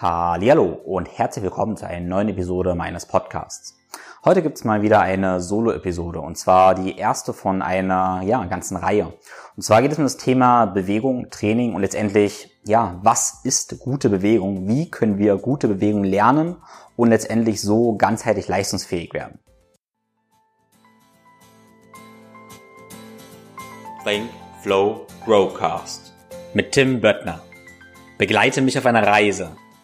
Hallo und herzlich willkommen zu einer neuen Episode meines Podcasts. Heute gibt's mal wieder eine Solo-Episode und zwar die erste von einer ja, ganzen Reihe. Und zwar geht es um das Thema Bewegung, Training und letztendlich, ja, was ist gute Bewegung? Wie können wir gute Bewegung lernen und letztendlich so ganzheitlich leistungsfähig werden? Think, Flow, Growcast mit Tim Böttner. Begleite mich auf einer Reise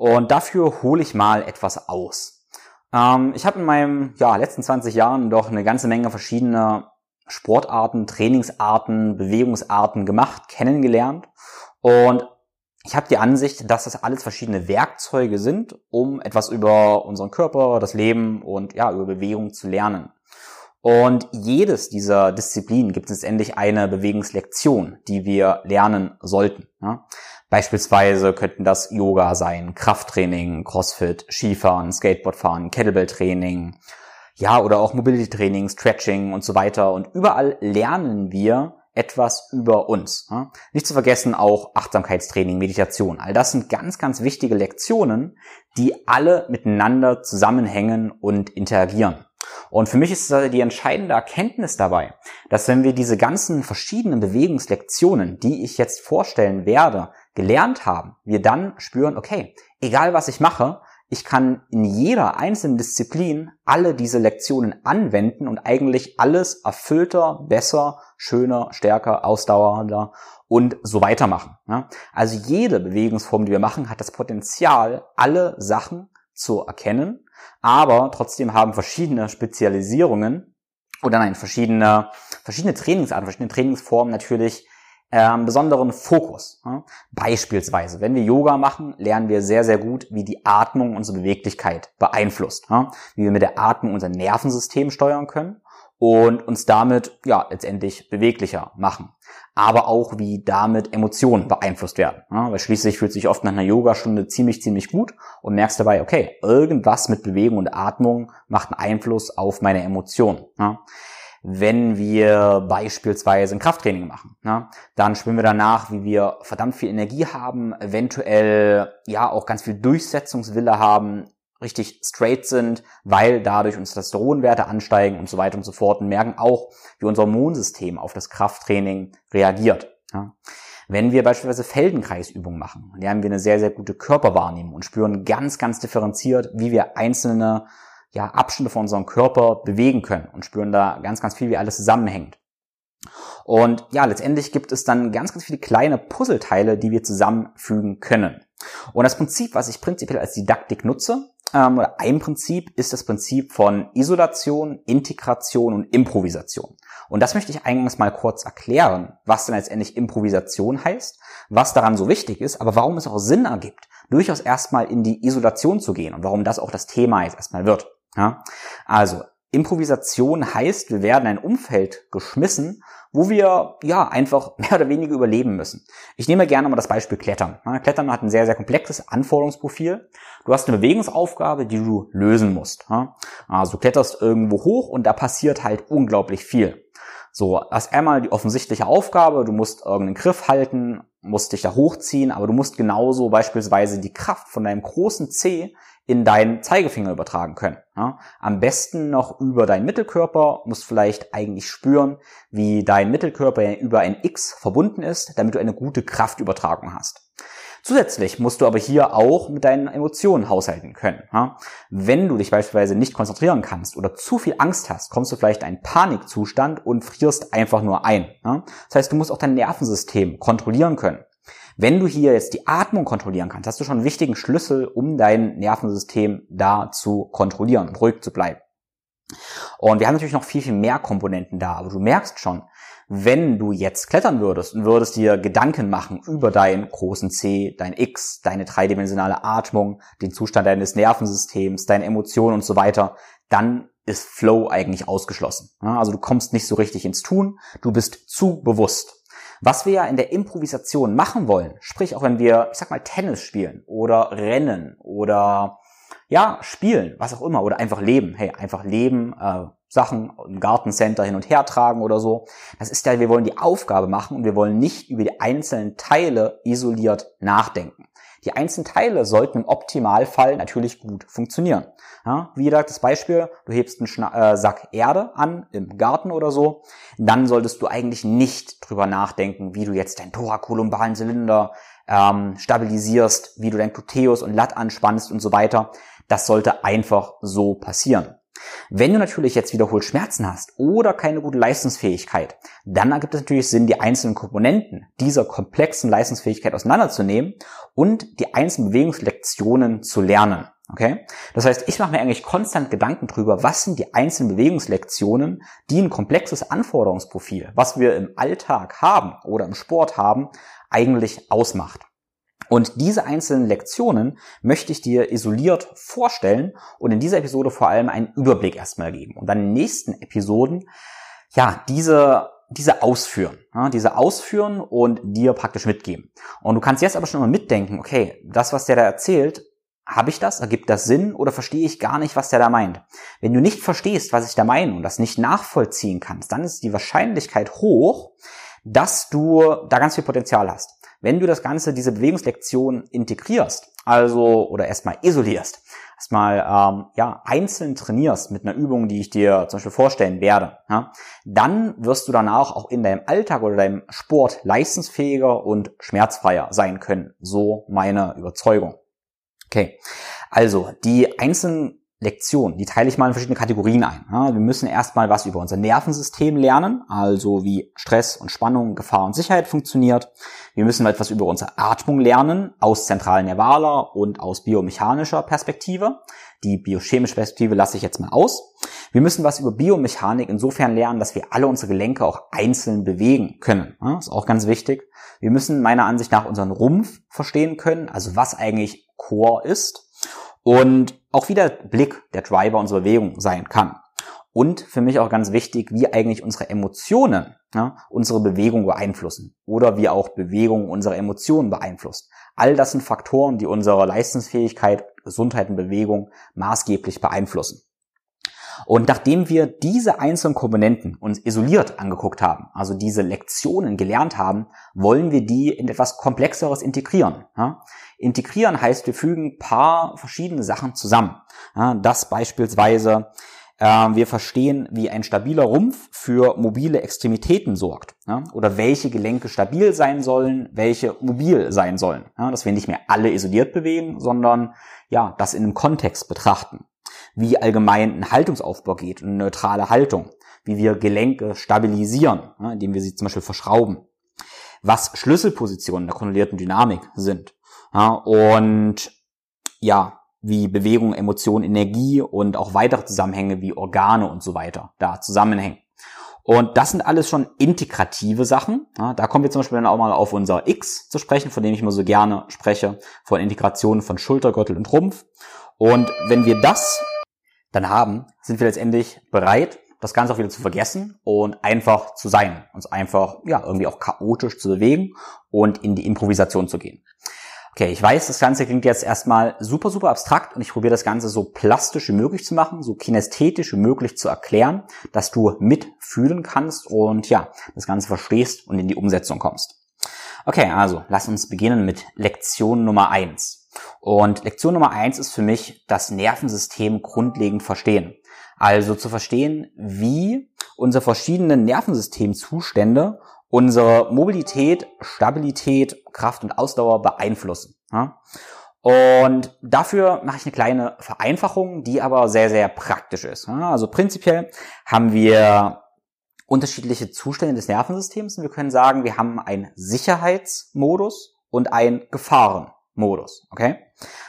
Und dafür hole ich mal etwas aus. Ähm, ich habe in meinen ja, letzten 20 Jahren doch eine ganze Menge verschiedene Sportarten, Trainingsarten, Bewegungsarten gemacht, kennengelernt. Und ich habe die Ansicht, dass das alles verschiedene Werkzeuge sind, um etwas über unseren Körper, das Leben und ja, über Bewegung zu lernen. Und jedes dieser Disziplinen gibt es endlich eine Bewegungslektion, die wir lernen sollten. Ja? Beispielsweise könnten das Yoga sein, Krafttraining, Crossfit, Skifahren, Skateboardfahren, Kettlebell-Training, ja, oder auch Mobility-Training, Stretching und so weiter. Und überall lernen wir etwas über uns. Ja? Nicht zu vergessen auch Achtsamkeitstraining, Meditation. All das sind ganz, ganz wichtige Lektionen, die alle miteinander zusammenhängen und interagieren. Und für mich ist die entscheidende Erkenntnis dabei, dass wenn wir diese ganzen verschiedenen Bewegungslektionen, die ich jetzt vorstellen werde, gelernt haben, wir dann spüren, okay, egal was ich mache, ich kann in jeder einzelnen Disziplin alle diese Lektionen anwenden und eigentlich alles erfüllter, besser, schöner, stärker, ausdauernder und so weiter machen. Also jede Bewegungsform, die wir machen, hat das Potenzial, alle Sachen zu erkennen, aber trotzdem haben verschiedene Spezialisierungen oder nein, verschiedene, verschiedene Trainingsarten, verschiedene Trainingsformen natürlich ähm, besonderen Fokus. Ja? Beispielsweise, wenn wir Yoga machen, lernen wir sehr, sehr gut, wie die Atmung unsere Beweglichkeit beeinflusst. Ja? Wie wir mit der Atmung unser Nervensystem steuern können und uns damit ja letztendlich beweglicher machen. Aber auch wie damit Emotionen beeinflusst werden. Ja? Weil schließlich fühlt sich oft nach einer Yogastunde ziemlich, ziemlich gut und merkst dabei, okay, irgendwas mit Bewegung und Atmung macht einen Einfluss auf meine Emotionen. Ja? Wenn wir beispielsweise ein Krafttraining machen. Ne? Dann spüren wir danach, wie wir verdammt viel Energie haben, eventuell ja auch ganz viel Durchsetzungswille haben, richtig straight sind, weil dadurch unsere Testosteronwerte ansteigen und so weiter und so fort und merken auch, wie unser Immunsystem auf das Krafttraining reagiert. Ja? Wenn wir beispielsweise Feldenkreisübungen machen, lernen wir eine sehr, sehr gute Körperwahrnehmung und spüren ganz, ganz differenziert, wie wir einzelne ja, Abschnitte von unserem Körper bewegen können und spüren da ganz, ganz viel, wie alles zusammenhängt. Und ja, letztendlich gibt es dann ganz, ganz viele kleine Puzzleteile, die wir zusammenfügen können. Und das Prinzip, was ich prinzipiell als Didaktik nutze, ähm, oder ein Prinzip ist das Prinzip von Isolation, Integration und Improvisation. Und das möchte ich eingangs mal kurz erklären, was denn letztendlich Improvisation heißt, was daran so wichtig ist, aber warum es auch Sinn ergibt, durchaus erstmal in die Isolation zu gehen und warum das auch das Thema jetzt erstmal wird. Ja? Also, Improvisation heißt, wir werden in ein Umfeld geschmissen, wo wir ja einfach mehr oder weniger überleben müssen. Ich nehme gerne mal das Beispiel Klettern. Klettern hat ein sehr, sehr komplexes Anforderungsprofil. Du hast eine Bewegungsaufgabe, die du lösen musst. Also du kletterst irgendwo hoch und da passiert halt unglaublich viel. So, erst einmal die offensichtliche Aufgabe, du musst irgendeinen Griff halten, musst dich da hochziehen, aber du musst genauso beispielsweise die Kraft von deinem großen C in deinen Zeigefinger übertragen können. Ja? Am besten noch über deinen Mittelkörper, musst vielleicht eigentlich spüren, wie dein Mittelkörper über ein X verbunden ist, damit du eine gute Kraftübertragung hast. Zusätzlich musst du aber hier auch mit deinen Emotionen haushalten können. Ja? Wenn du dich beispielsweise nicht konzentrieren kannst oder zu viel Angst hast, kommst du vielleicht in einen Panikzustand und frierst einfach nur ein. Ja? Das heißt, du musst auch dein Nervensystem kontrollieren können. Wenn du hier jetzt die Atmung kontrollieren kannst, hast du schon einen wichtigen Schlüssel, um dein Nervensystem da zu kontrollieren und ruhig zu bleiben. Und wir haben natürlich noch viel, viel mehr Komponenten da, aber du merkst schon, Wenn du jetzt klettern würdest und würdest dir Gedanken machen über deinen großen C, dein X, deine dreidimensionale Atmung, den Zustand deines Nervensystems, deine Emotionen und so weiter, dann ist Flow eigentlich ausgeschlossen. Also du kommst nicht so richtig ins Tun, du bist zu bewusst. Was wir ja in der Improvisation machen wollen, sprich auch wenn wir, ich sag mal, Tennis spielen oder rennen oder ja, spielen, was auch immer, oder einfach leben. Hey, einfach leben, äh, Sachen im Gartencenter hin und her tragen oder so. Das ist ja, wir wollen die Aufgabe machen und wir wollen nicht über die einzelnen Teile isoliert nachdenken. Die einzelnen Teile sollten im Optimalfall natürlich gut funktionieren. Ja, wie gesagt, das Beispiel, du hebst einen Schna äh, Sack Erde an im Garten oder so, dann solltest du eigentlich nicht drüber nachdenken, wie du jetzt deinen thorakolumbalen Zylinder ähm, stabilisierst, wie du dein Gluteus und Lat anspannst und so weiter. Das sollte einfach so passieren. Wenn du natürlich jetzt wiederholt Schmerzen hast oder keine gute Leistungsfähigkeit, dann ergibt es natürlich Sinn, die einzelnen Komponenten dieser komplexen Leistungsfähigkeit auseinanderzunehmen und die einzelnen Bewegungslektionen zu lernen. Okay? Das heißt, ich mache mir eigentlich konstant Gedanken drüber, was sind die einzelnen Bewegungslektionen, die ein komplexes Anforderungsprofil, was wir im Alltag haben oder im Sport haben, eigentlich ausmacht. Und diese einzelnen Lektionen möchte ich dir isoliert vorstellen und in dieser Episode vor allem einen Überblick erstmal geben und dann in den nächsten Episoden ja diese diese ausführen, ja, diese ausführen und dir praktisch mitgeben. Und du kannst jetzt aber schon mal mitdenken, okay, das, was der da erzählt, habe ich das? Ergibt das Sinn oder verstehe ich gar nicht, was der da meint? Wenn du nicht verstehst, was ich da meine und das nicht nachvollziehen kannst, dann ist die Wahrscheinlichkeit hoch, dass du da ganz viel Potenzial hast. Wenn du das Ganze, diese Bewegungslektion integrierst, also oder erstmal isolierst, erstmal ähm, ja einzeln trainierst mit einer Übung, die ich dir zum Beispiel vorstellen werde, ja, dann wirst du danach auch in deinem Alltag oder deinem Sport leistungsfähiger und schmerzfreier sein können. So meine Überzeugung. Okay, also die einzelnen Lektion, die teile ich mal in verschiedene Kategorien ein. wir müssen erstmal was über unser Nervensystem lernen, also wie Stress und Spannung, Gefahr und Sicherheit funktioniert. Wir müssen etwas über unsere Atmung lernen, aus zentralen Nervaler und aus biomechanischer Perspektive. Die biochemische Perspektive lasse ich jetzt mal aus. Wir müssen was über Biomechanik insofern lernen, dass wir alle unsere Gelenke auch einzeln bewegen können. Das ist auch ganz wichtig. Wir müssen meiner Ansicht nach unseren Rumpf verstehen können, also was eigentlich Core ist und auch wie der Blick der Driver unserer Bewegung sein kann. Und für mich auch ganz wichtig, wie eigentlich unsere Emotionen ja, unsere Bewegung beeinflussen oder wie auch Bewegung unsere Emotionen beeinflusst. All das sind Faktoren, die unsere Leistungsfähigkeit, Gesundheit und Bewegung maßgeblich beeinflussen. Und nachdem wir diese einzelnen Komponenten uns isoliert angeguckt haben, also diese Lektionen gelernt haben, wollen wir die in etwas Komplexeres integrieren. Ja? Integrieren heißt, wir fügen paar verschiedene Sachen zusammen. Ja, das beispielsweise äh, wir verstehen, wie ein stabiler Rumpf für mobile Extremitäten sorgt. Ja, oder welche Gelenke stabil sein sollen, welche mobil sein sollen. Ja, dass wir nicht mehr alle isoliert bewegen, sondern ja, das in einem Kontext betrachten. Wie allgemein ein Haltungsaufbau geht, eine neutrale Haltung. Wie wir Gelenke stabilisieren, ja, indem wir sie zum Beispiel verschrauben. Was Schlüsselpositionen der kontrollierten Dynamik sind und ja, wie Bewegung, Emotion, Energie und auch weitere Zusammenhänge wie Organe und so weiter da zusammenhängen. Und das sind alles schon integrative Sachen. Da kommen wir zum Beispiel dann auch mal auf unser X zu sprechen, von dem ich immer so gerne spreche, von Integration von Schulter, Gürtel und Rumpf. Und wenn wir das dann haben, sind wir letztendlich bereit, das Ganze auch wieder zu vergessen und einfach zu sein, uns einfach ja irgendwie auch chaotisch zu bewegen und in die Improvisation zu gehen. Okay, ich weiß, das Ganze klingt jetzt erstmal super, super abstrakt und ich probiere das Ganze so plastisch wie möglich zu machen, so kinästhetisch wie möglich zu erklären, dass du mitfühlen kannst und ja, das Ganze verstehst und in die Umsetzung kommst. Okay, also lass uns beginnen mit Lektion Nummer eins. Und Lektion Nummer eins ist für mich das Nervensystem grundlegend verstehen. Also zu verstehen, wie unsere verschiedenen Nervensystemzustände unsere Mobilität, Stabilität, Kraft und Ausdauer beeinflussen. Und dafür mache ich eine kleine Vereinfachung, die aber sehr, sehr praktisch ist. Also prinzipiell haben wir unterschiedliche Zustände des Nervensystems und wir können sagen, wir haben einen Sicherheitsmodus und einen Gefahrenmodus. Okay?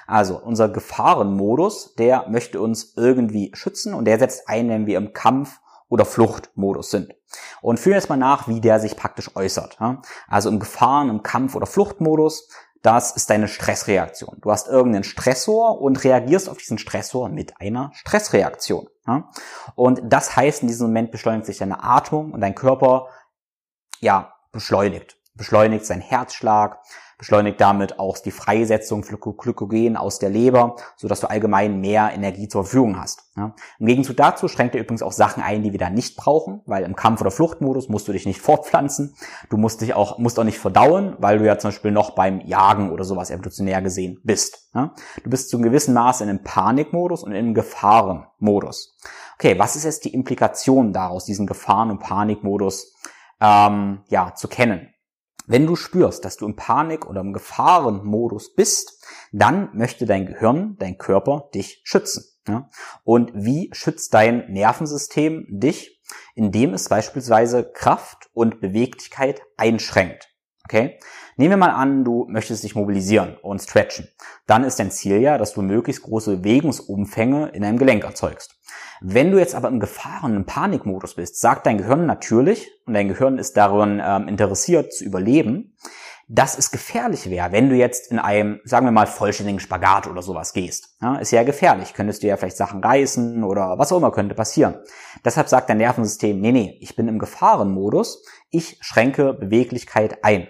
Also unser Gefahrenmodus, der möchte uns irgendwie schützen und der setzt ein, wenn wir im Kampf oder Fluchtmodus sind. Und führen jetzt mal nach, wie der sich praktisch äußert. Also im Gefahren, im Kampf- oder Fluchtmodus, das ist deine Stressreaktion. Du hast irgendeinen Stressor und reagierst auf diesen Stressor mit einer Stressreaktion. Und das heißt, in diesem Moment beschleunigt sich deine Atmung und dein Körper, ja, beschleunigt. Beschleunigt seinen Herzschlag, beschleunigt damit auch die Freisetzung von Glykogen aus der Leber, so dass du allgemein mehr Energie zur Verfügung hast. Ja. Im Gegenzug dazu schränkt er übrigens auch Sachen ein, die wir da nicht brauchen, weil im Kampf- oder Fluchtmodus musst du dich nicht fortpflanzen, du musst dich auch, musst auch nicht verdauen, weil du ja zum Beispiel noch beim Jagen oder sowas evolutionär gesehen bist. Ja. Du bist zu einem gewissen Maße in einem Panikmodus und in einem Gefahrenmodus. Okay, was ist jetzt die Implikation daraus, diesen Gefahren- und Panikmodus ähm, ja, zu kennen? Wenn du spürst, dass du im Panik- oder im Gefahrenmodus bist, dann möchte dein Gehirn, dein Körper dich schützen. Ja? Und wie schützt dein Nervensystem dich? Indem es beispielsweise Kraft und Beweglichkeit einschränkt. Okay? Nehmen wir mal an, du möchtest dich mobilisieren und stretchen. Dann ist dein Ziel ja, dass du möglichst große Bewegungsumfänge in einem Gelenk erzeugst. Wenn du jetzt aber im Gefahren, im Panikmodus bist, sagt dein Gehirn natürlich, und dein Gehirn ist daran ähm, interessiert zu überleben, dass es gefährlich wäre, wenn du jetzt in einem, sagen wir mal, vollständigen Spagat oder sowas gehst. Ja, ist ja gefährlich. Könntest du ja vielleicht Sachen reißen oder was auch immer könnte passieren. Deshalb sagt dein Nervensystem, nee, nee, ich bin im Gefahrenmodus, ich schränke Beweglichkeit ein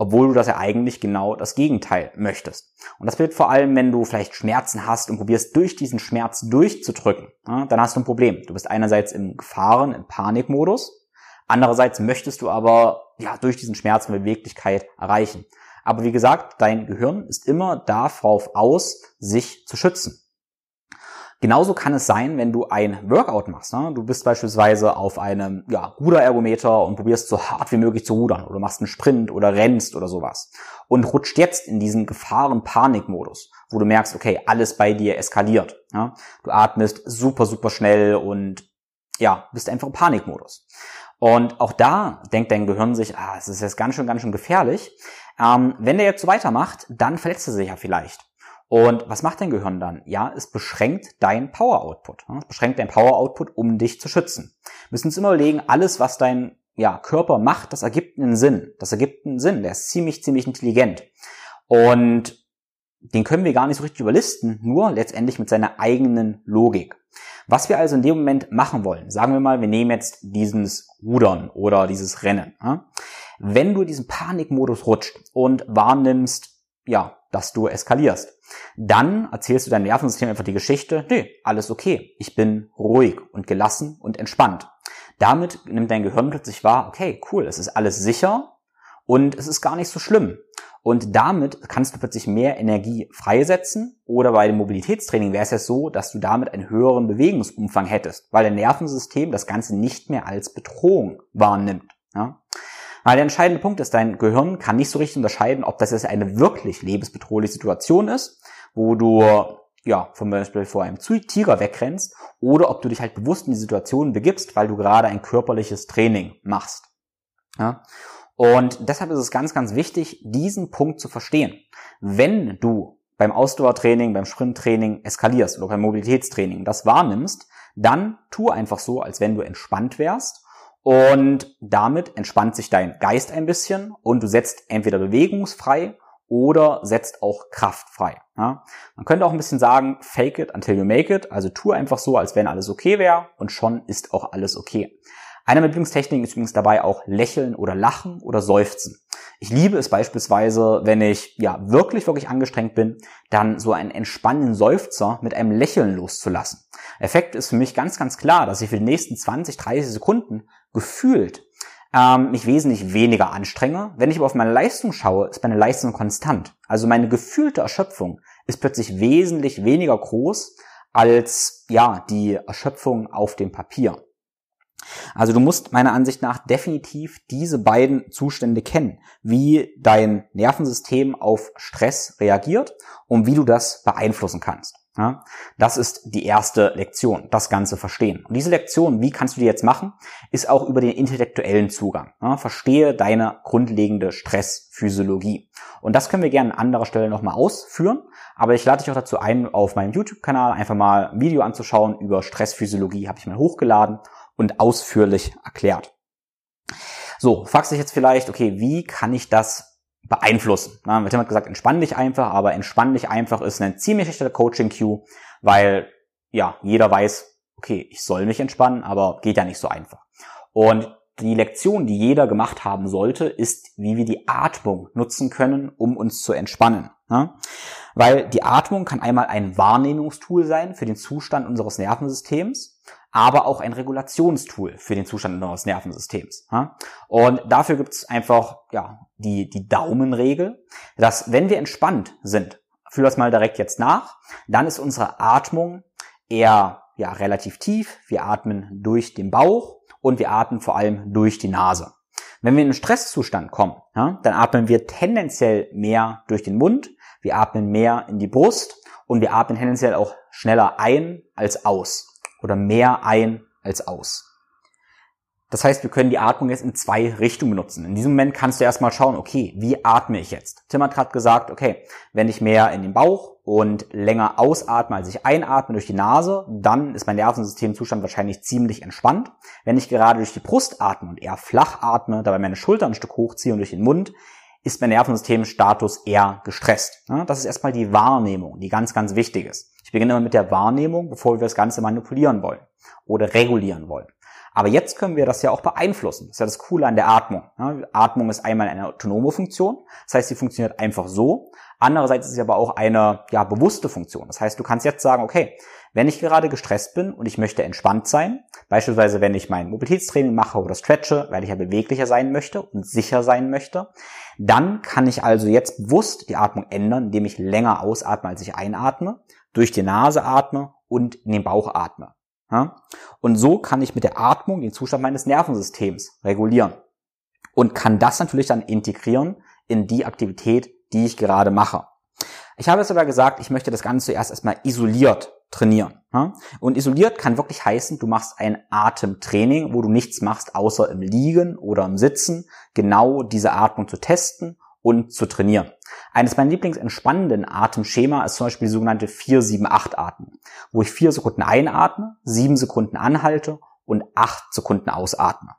obwohl du das ja eigentlich genau das Gegenteil möchtest. Und das wird vor allem, wenn du vielleicht Schmerzen hast und probierst durch diesen Schmerz durchzudrücken, ja, dann hast du ein Problem. Du bist einerseits im Gefahren, im Panikmodus, andererseits möchtest du aber ja durch diesen Schmerz eine Beweglichkeit erreichen. Aber wie gesagt, dein Gehirn ist immer darauf aus, sich zu schützen. Genauso kann es sein, wenn du ein Workout machst. Ne? Du bist beispielsweise auf einem ja, Ruderergometer und probierst so hart wie möglich zu rudern oder machst einen Sprint oder rennst oder sowas und rutscht jetzt in diesen Gefahren-Panik-Modus, wo du merkst, okay, alles bei dir eskaliert. Ja? Du atmest super, super schnell und ja, bist einfach im Panikmodus. Und auch da denkt dein Gehirn sich, ah, es ist jetzt ganz schön, ganz schön gefährlich. Ähm, wenn der jetzt so weitermacht, dann verletzt er sich ja vielleicht. Und was macht dein Gehirn dann? Ja, es beschränkt dein Power Output. Es beschränkt dein Power Output, um dich zu schützen. Wir müssen uns immer überlegen, alles, was dein ja, Körper macht, das ergibt einen Sinn. Das ergibt einen Sinn. Der ist ziemlich, ziemlich intelligent. Und den können wir gar nicht so richtig überlisten, nur letztendlich mit seiner eigenen Logik. Was wir also in dem Moment machen wollen, sagen wir mal, wir nehmen jetzt dieses Rudern oder dieses Rennen. Wenn du diesen Panikmodus rutscht und wahrnimmst, ja, dass du eskalierst, dann erzählst du deinem Nervensystem einfach die Geschichte, nee, alles okay, ich bin ruhig und gelassen und entspannt. Damit nimmt dein Gehirn plötzlich wahr, okay, cool, es ist alles sicher und es ist gar nicht so schlimm. Und damit kannst du plötzlich mehr Energie freisetzen oder bei dem Mobilitätstraining wäre es ja so, dass du damit einen höheren Bewegungsumfang hättest, weil dein Nervensystem das Ganze nicht mehr als Bedrohung wahrnimmt. Ja? Weil der entscheidende Punkt ist, dein Gehirn kann nicht so richtig unterscheiden, ob das jetzt eine wirklich lebensbedrohliche Situation ist, wo du ja, zum Beispiel vor einem Tiger wegrennst oder ob du dich halt bewusst in die Situation begibst, weil du gerade ein körperliches Training machst. Ja? Und deshalb ist es ganz, ganz wichtig, diesen Punkt zu verstehen. Wenn du beim Ausdauertraining, beim Sprinttraining eskalierst oder beim Mobilitätstraining das wahrnimmst, dann tu einfach so, als wenn du entspannt wärst und damit entspannt sich dein Geist ein bisschen und du setzt entweder bewegungsfrei oder setzt auch kraftfrei. Ja? Man könnte auch ein bisschen sagen, fake it until you make it, also tu einfach so, als wenn alles okay wäre und schon ist auch alles okay. Eine meiner ist übrigens dabei auch lächeln oder lachen oder seufzen. Ich liebe es beispielsweise, wenn ich ja wirklich, wirklich angestrengt bin, dann so einen entspannenden Seufzer mit einem Lächeln loszulassen. Effekt ist für mich ganz, ganz klar, dass ich für die nächsten 20, 30 Sekunden gefühlt ähm, mich wesentlich weniger anstrenge. Wenn ich aber auf meine Leistung schaue, ist meine Leistung konstant. Also meine gefühlte Erschöpfung ist plötzlich wesentlich weniger groß als ja die Erschöpfung auf dem Papier. Also du musst meiner Ansicht nach definitiv diese beiden Zustände kennen, wie dein Nervensystem auf Stress reagiert und wie du das beeinflussen kannst. Ja, das ist die erste Lektion, das Ganze verstehen. Und diese Lektion, wie kannst du die jetzt machen, ist auch über den intellektuellen Zugang. Ja, verstehe deine grundlegende Stressphysiologie. Und das können wir gerne an anderer Stelle nochmal ausführen. Aber ich lade dich auch dazu ein, auf meinem YouTube-Kanal einfach mal ein Video anzuschauen über Stressphysiologie, habe ich mal hochgeladen und ausführlich erklärt. So, fragst dich jetzt vielleicht, okay, wie kann ich das beeinflussen? Na, Tim hat gesagt, entspann dich einfach, aber entspann dich einfach ist ein ziemlich schlechter Coaching-Cue, weil ja, jeder weiß, okay, ich soll mich entspannen, aber geht ja nicht so einfach. Und die Lektion, die jeder gemacht haben sollte, ist, wie wir die Atmung nutzen können, um uns zu entspannen. Ja? Weil die Atmung kann einmal ein Wahrnehmungstool sein für den Zustand unseres Nervensystems aber auch ein Regulationstool für den Zustand unseres Nervensystems. Und dafür gibt es einfach ja, die, die Daumenregel, dass wenn wir entspannt sind, fühl das mal direkt jetzt nach, dann ist unsere Atmung eher ja, relativ tief. Wir atmen durch den Bauch und wir atmen vor allem durch die Nase. Wenn wir in einen Stresszustand kommen, ja, dann atmen wir tendenziell mehr durch den Mund, wir atmen mehr in die Brust und wir atmen tendenziell auch schneller ein als aus oder mehr ein als aus. Das heißt, wir können die Atmung jetzt in zwei Richtungen benutzen. In diesem Moment kannst du erstmal schauen, okay, wie atme ich jetzt? Tim hat gerade gesagt, okay, wenn ich mehr in den Bauch und länger ausatme, als ich einatme durch die Nase, dann ist mein Nervensystemzustand wahrscheinlich ziemlich entspannt. Wenn ich gerade durch die Brust atme und eher flach atme, dabei meine Schultern ein Stück hochziehe und durch den Mund, ist mein Nervensystemstatus eher gestresst. Das ist erstmal die Wahrnehmung, die ganz, ganz wichtig ist. Ich beginne immer mit der Wahrnehmung, bevor wir das Ganze manipulieren wollen oder regulieren wollen. Aber jetzt können wir das ja auch beeinflussen. Das ist ja das Coole an der Atmung. Atmung ist einmal eine autonome Funktion. Das heißt, sie funktioniert einfach so. Andererseits ist sie aber auch eine ja, bewusste Funktion. Das heißt, du kannst jetzt sagen, okay, wenn ich gerade gestresst bin und ich möchte entspannt sein, beispielsweise wenn ich mein Mobilitätstraining mache oder stretche, weil ich ja beweglicher sein möchte und sicher sein möchte, dann kann ich also jetzt bewusst die Atmung ändern, indem ich länger ausatme, als ich einatme, durch die Nase atme und in den Bauch atme. Und so kann ich mit der Atmung den Zustand meines Nervensystems regulieren und kann das natürlich dann integrieren in die Aktivität, die ich gerade mache. Ich habe es aber gesagt, ich möchte das Ganze zuerst erstmal isoliert trainieren. Und isoliert kann wirklich heißen, du machst ein Atemtraining, wo du nichts machst, außer im Liegen oder im Sitzen, genau diese Atmung zu testen und zu trainieren. Eines meiner Lieblingsentspannenden Atemschema ist zum Beispiel die sogenannte 4-7-8-Atmung, wo ich vier Sekunden einatme, sieben Sekunden anhalte und acht Sekunden ausatme.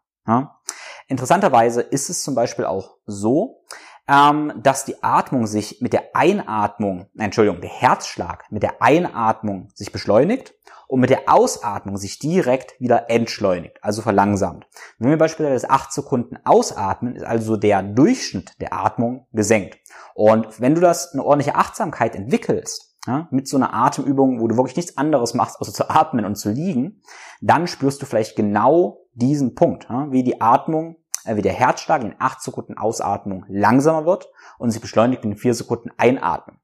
Interessanterweise ist es zum Beispiel auch so, ähm, dass die Atmung sich mit der Einatmung, nein, Entschuldigung, der Herzschlag mit der Einatmung sich beschleunigt und mit der Ausatmung sich direkt wieder entschleunigt, also verlangsamt. Wenn wir beispielsweise 8 Sekunden ausatmen, ist also der Durchschnitt der Atmung gesenkt. Und wenn du das eine ordentliche Achtsamkeit entwickelst, ja, mit so einer Atemübung, wo du wirklich nichts anderes machst, außer zu atmen und zu liegen, dann spürst du vielleicht genau diesen Punkt, ja, wie die Atmung wie der Herzschlag in 8 Sekunden Ausatmung langsamer wird und sich beschleunigt in 4 Sekunden Einatmen.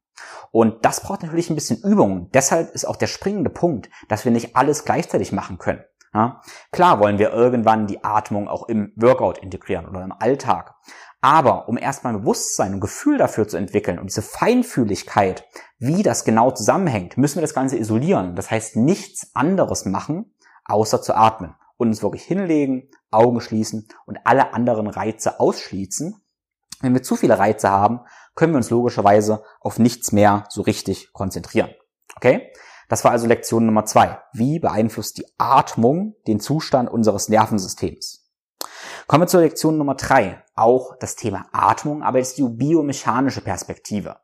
Und das braucht natürlich ein bisschen Übung. Deshalb ist auch der springende Punkt, dass wir nicht alles gleichzeitig machen können. Ja? Klar wollen wir irgendwann die Atmung auch im Workout integrieren oder im Alltag. Aber um erstmal ein Bewusstsein und Gefühl dafür zu entwickeln und diese Feinfühligkeit, wie das genau zusammenhängt, müssen wir das Ganze isolieren. Das heißt, nichts anderes machen, außer zu atmen und uns wirklich hinlegen, Augen schließen und alle anderen Reize ausschließen. Wenn wir zu viele Reize haben, können wir uns logischerweise auf nichts mehr so richtig konzentrieren. Okay? Das war also Lektion Nummer zwei. Wie beeinflusst die Atmung den Zustand unseres Nervensystems? Kommen wir zur Lektion Nummer drei. Auch das Thema Atmung, aber jetzt die biomechanische Perspektive.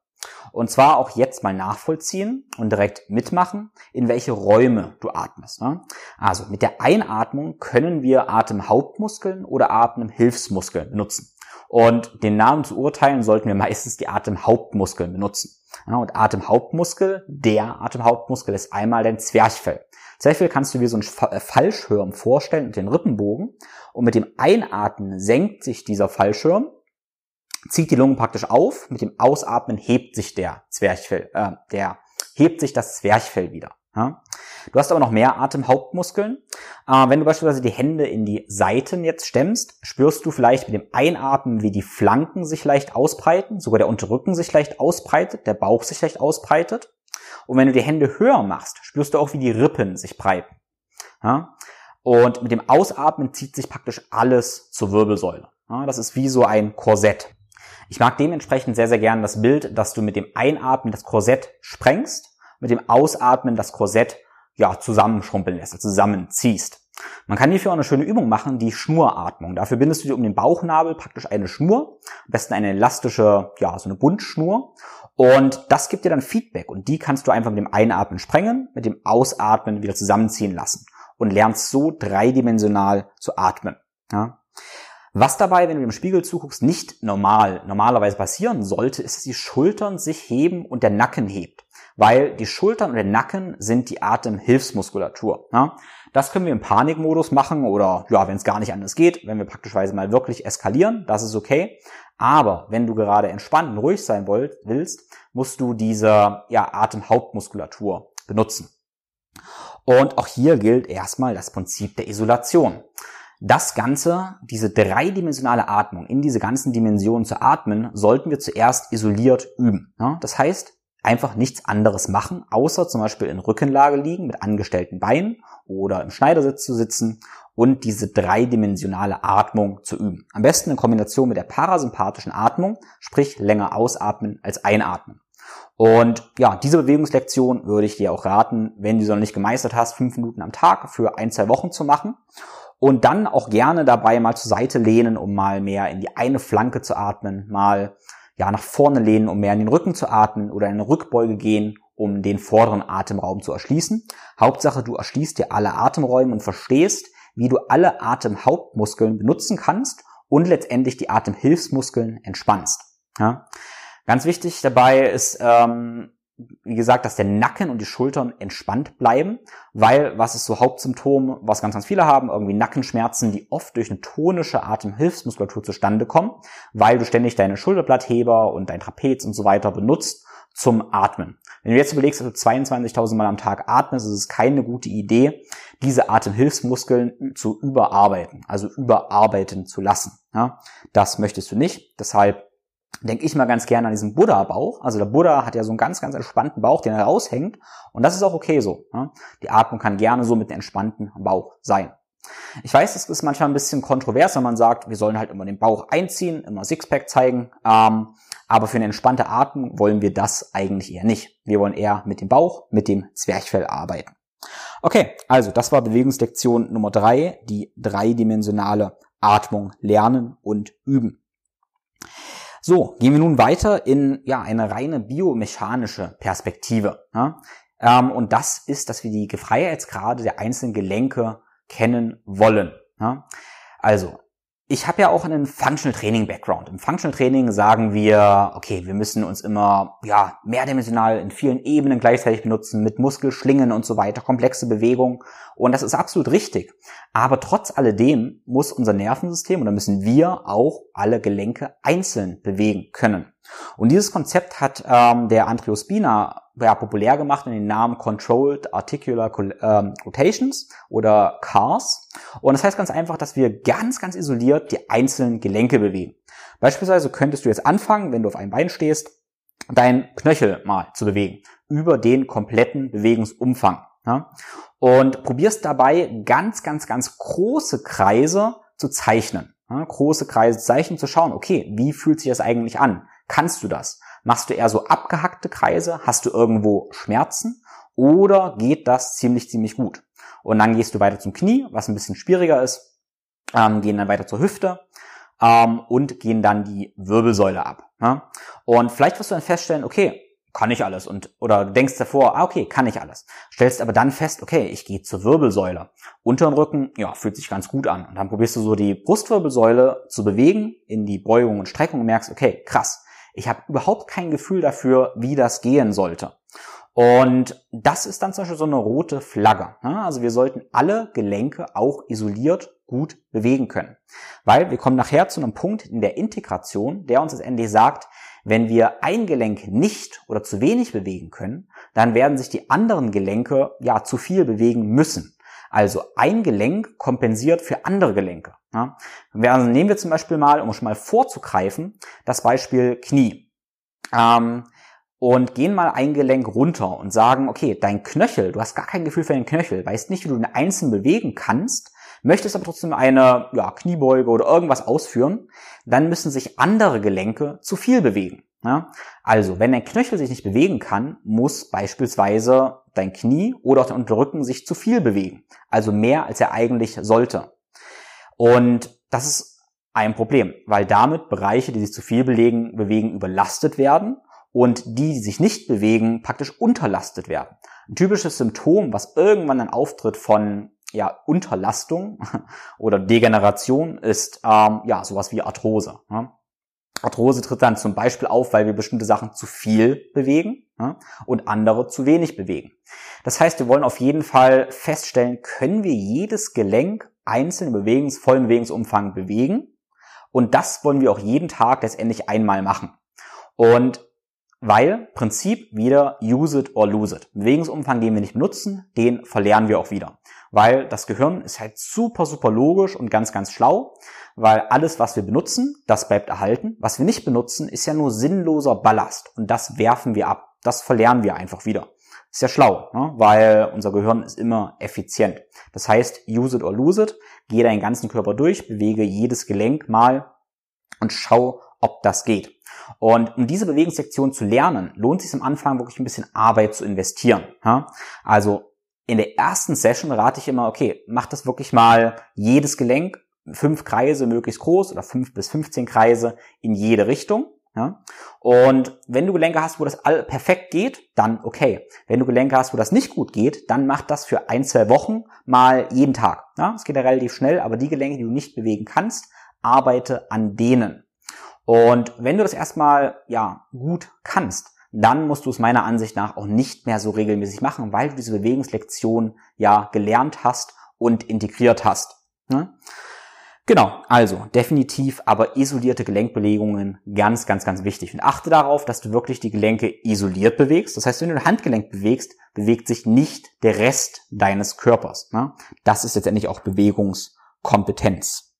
Und zwar auch jetzt mal nachvollziehen und direkt mitmachen, in welche Räume du atmest. Ne? Also mit der Einatmung können wir Atemhauptmuskeln oder Atemhilfsmuskeln benutzen. Und den Namen zu urteilen sollten wir meistens die Atemhauptmuskeln benutzen. Ja, und Atemhauptmuskel, der Atemhauptmuskel ist einmal dein Zwerchfell. Zwerchfell kannst du wie so ein äh, Fallschirm vorstellen mit den Rippenbogen. Und mit dem Einatmen senkt sich dieser Fallschirm zieht die Lungen praktisch auf. Mit dem Ausatmen hebt sich der Zwerchfell, äh, der hebt sich das Zwerchfell wieder. Ja? Du hast aber noch mehr Atemhauptmuskeln. Äh, wenn du beispielsweise die Hände in die Seiten jetzt stemmst, spürst du vielleicht mit dem Einatmen, wie die Flanken sich leicht ausbreiten, sogar der Unterrücken sich leicht ausbreitet, der Bauch sich leicht ausbreitet. Und wenn du die Hände höher machst, spürst du auch, wie die Rippen sich breiten. Ja? Und mit dem Ausatmen zieht sich praktisch alles zur Wirbelsäule. Ja, das ist wie so ein Korsett. Ich mag dementsprechend sehr, sehr gern das Bild, dass du mit dem Einatmen das Korsett sprengst, mit dem Ausatmen das Korsett ja, zusammenschrumpeln lässt, also zusammenziehst. Man kann hierfür auch eine schöne Übung machen, die Schnuratmung. Dafür bindest du dir um den Bauchnabel praktisch eine Schnur, am besten eine elastische, ja, so eine Buntschnur. Und das gibt dir dann Feedback und die kannst du einfach mit dem Einatmen sprengen, mit dem Ausatmen wieder zusammenziehen lassen und lernst so dreidimensional zu atmen. Ja. Was dabei, wenn du im Spiegel zuguckst, nicht normal, normalerweise passieren sollte, ist, dass die Schultern sich heben und der Nacken hebt. Weil die Schultern und der Nacken sind die Atemhilfsmuskulatur. Ja. Das können wir im Panikmodus machen oder ja, wenn es gar nicht anders geht, wenn wir praktischweise mal wirklich eskalieren, das ist okay. Aber wenn du gerade entspannt und ruhig sein wollt, willst, musst du diese ja, Atemhauptmuskulatur benutzen. Und auch hier gilt erstmal das Prinzip der Isolation. Das Ganze, diese dreidimensionale Atmung, in diese ganzen Dimensionen zu atmen, sollten wir zuerst isoliert üben. Das heißt, einfach nichts anderes machen, außer zum Beispiel in Rückenlage liegen mit angestellten Beinen oder im Schneidersitz zu sitzen und diese dreidimensionale Atmung zu üben. Am besten in Kombination mit der parasympathischen Atmung, sprich länger ausatmen als einatmen. Und ja, diese Bewegungslektion würde ich dir auch raten, wenn du sie noch nicht gemeistert hast, fünf Minuten am Tag für ein, zwei Wochen zu machen. Und dann auch gerne dabei mal zur Seite lehnen, um mal mehr in die eine Flanke zu atmen, mal ja nach vorne lehnen, um mehr in den Rücken zu atmen oder in eine Rückbeuge gehen, um den vorderen Atemraum zu erschließen. Hauptsache, du erschließt dir alle Atemräume und verstehst, wie du alle Atemhauptmuskeln benutzen kannst und letztendlich die Atemhilfsmuskeln entspannst. Ja? Ganz wichtig dabei ist, ähm, wie gesagt, dass der Nacken und die Schultern entspannt bleiben, weil was ist so Hauptsymptom, was ganz, ganz viele haben, irgendwie Nackenschmerzen, die oft durch eine tonische Atemhilfsmuskulatur zustande kommen, weil du ständig deine Schulterblattheber und dein Trapez und so weiter benutzt zum Atmen. Wenn du jetzt überlegst, dass du 22.000 Mal am Tag atmest, ist es keine gute Idee, diese Atemhilfsmuskeln zu überarbeiten, also überarbeiten zu lassen. Ja, das möchtest du nicht. Deshalb denke ich mal ganz gerne an diesen Buddha-Bauch. Also der Buddha hat ja so einen ganz, ganz entspannten Bauch, den er raushängt. Und das ist auch okay so. Ja? Die Atmung kann gerne so mit einem entspannten Bauch sein. Ich weiß, das ist manchmal ein bisschen kontrovers, wenn man sagt, wir sollen halt immer den Bauch einziehen, immer Sixpack zeigen. Ähm, aber für eine entspannte Atmung wollen wir das eigentlich eher nicht. Wir wollen eher mit dem Bauch, mit dem Zwerchfell arbeiten. Okay, also das war Bewegungslektion Nummer drei, die dreidimensionale Atmung lernen und üben. So, gehen wir nun weiter in ja eine reine biomechanische Perspektive. Ja? Ähm, und das ist, dass wir die Freiheitsgrade der einzelnen Gelenke kennen wollen. Ja? Also, ich habe ja auch einen Functional Training Background. Im Functional Training sagen wir, okay, wir müssen uns immer ja mehrdimensional in vielen Ebenen gleichzeitig benutzen mit Muskelschlingen und so weiter, komplexe Bewegungen und das ist absolut richtig. Aber trotz alledem muss unser Nervensystem oder müssen wir auch alle Gelenke einzeln bewegen können. Und dieses Konzept hat ähm, der Andreas Spina ja, populär gemacht in den Namen Controlled Articular ähm, Rotations oder CARS. Und das heißt ganz einfach, dass wir ganz, ganz isoliert die einzelnen Gelenke bewegen. Beispielsweise könntest du jetzt anfangen, wenn du auf einem Bein stehst, dein Knöchel mal zu bewegen über den kompletten Bewegungsumfang. Ja? Und probierst dabei ganz, ganz, ganz große Kreise zu zeichnen. Ja? Große Kreise zu zeichnen, zu schauen, okay, wie fühlt sich das eigentlich an? Kannst du das? Machst du eher so abgehackte Kreise? Hast du irgendwo Schmerzen? Oder geht das ziemlich, ziemlich gut? Und dann gehst du weiter zum Knie, was ein bisschen schwieriger ist, ähm, gehen dann weiter zur Hüfte ähm, und gehen dann die Wirbelsäule ab. Ja? Und vielleicht wirst du dann feststellen, okay, kann ich alles und oder denkst davor, ah, okay, kann ich alles. Stellst aber dann fest, okay, ich gehe zur Wirbelsäule. Unteren Rücken, ja, fühlt sich ganz gut an. Und dann probierst du so die Brustwirbelsäule zu bewegen in die Beugung und Streckung und merkst, okay, krass, ich habe überhaupt kein Gefühl dafür, wie das gehen sollte. Und das ist dann zum Beispiel so eine rote Flagge. Also wir sollten alle Gelenke auch isoliert gut bewegen können. Weil wir kommen nachher zu einem Punkt in der Integration, der uns letztendlich sagt, wenn wir ein Gelenk nicht oder zu wenig bewegen können, dann werden sich die anderen Gelenke ja zu viel bewegen müssen. Also ein Gelenk kompensiert für andere Gelenke. Ja. Also nehmen wir zum Beispiel mal, um schon mal vorzugreifen, das Beispiel Knie. Ähm, und gehen mal ein Gelenk runter und sagen, okay, dein Knöchel, du hast gar kein Gefühl für den Knöchel, weißt nicht, wie du ihn einzeln bewegen kannst, möchtest aber trotzdem eine ja, Kniebeuge oder irgendwas ausführen, dann müssen sich andere Gelenke zu viel bewegen. Ja? Also, wenn dein Knöchel sich nicht bewegen kann, muss beispielsweise dein Knie oder auch dein Unterrücken sich zu viel bewegen. Also mehr, als er eigentlich sollte. Und das ist ein Problem, weil damit Bereiche, die sich zu viel belegen, bewegen, überlastet werden und die, die sich nicht bewegen, praktisch unterlastet werden. Ein typisches Symptom, was irgendwann dann auftritt von ja, Unterlastung oder Degeneration, ist ähm, ja sowas wie Arthrose. Ja. Arthrose tritt dann zum Beispiel auf, weil wir bestimmte Sachen zu viel bewegen ja, und andere zu wenig bewegen. Das heißt, wir wollen auf jeden Fall feststellen, können wir jedes Gelenk einzeln im Bewegungs-, vollen Bewegungsumfang bewegen? Und das wollen wir auch jeden Tag letztendlich einmal machen. Und weil Prinzip wieder use it or lose it. Bewegungsumfang, den wir nicht benutzen, den verlernen wir auch wieder. Weil das Gehirn ist halt super, super logisch und ganz, ganz schlau. Weil alles, was wir benutzen, das bleibt erhalten. Was wir nicht benutzen, ist ja nur sinnloser Ballast. Und das werfen wir ab. Das verlernen wir einfach wieder. Ist ja schlau, ne? weil unser Gehirn ist immer effizient. Das heißt, use it or lose it. Gehe deinen ganzen Körper durch, bewege jedes Gelenk mal und schau, ob das geht. Und um diese Bewegungssektion zu lernen, lohnt es sich am Anfang wirklich ein bisschen Arbeit zu investieren. Also in der ersten Session rate ich immer, okay, mach das wirklich mal jedes Gelenk, fünf Kreise möglichst groß oder fünf bis 15 Kreise in jede Richtung. Ja? Und wenn du Gelenke hast, wo das all perfekt geht, dann okay. Wenn du Gelenke hast, wo das nicht gut geht, dann mach das für ein, zwei Wochen mal jeden Tag. Ja? Es geht ja relativ schnell, aber die Gelenke, die du nicht bewegen kannst, arbeite an denen. Und wenn du das erstmal ja gut kannst, dann musst du es meiner Ansicht nach auch nicht mehr so regelmäßig machen, weil du diese Bewegungslektion ja gelernt hast und integriert hast. Ne? Genau, also definitiv, aber isolierte Gelenkbelegungen ganz, ganz, ganz wichtig. Und achte darauf, dass du wirklich die Gelenke isoliert bewegst. Das heißt, wenn du ein Handgelenk bewegst, bewegt sich nicht der Rest deines Körpers. Ne? Das ist letztendlich auch Bewegungskompetenz.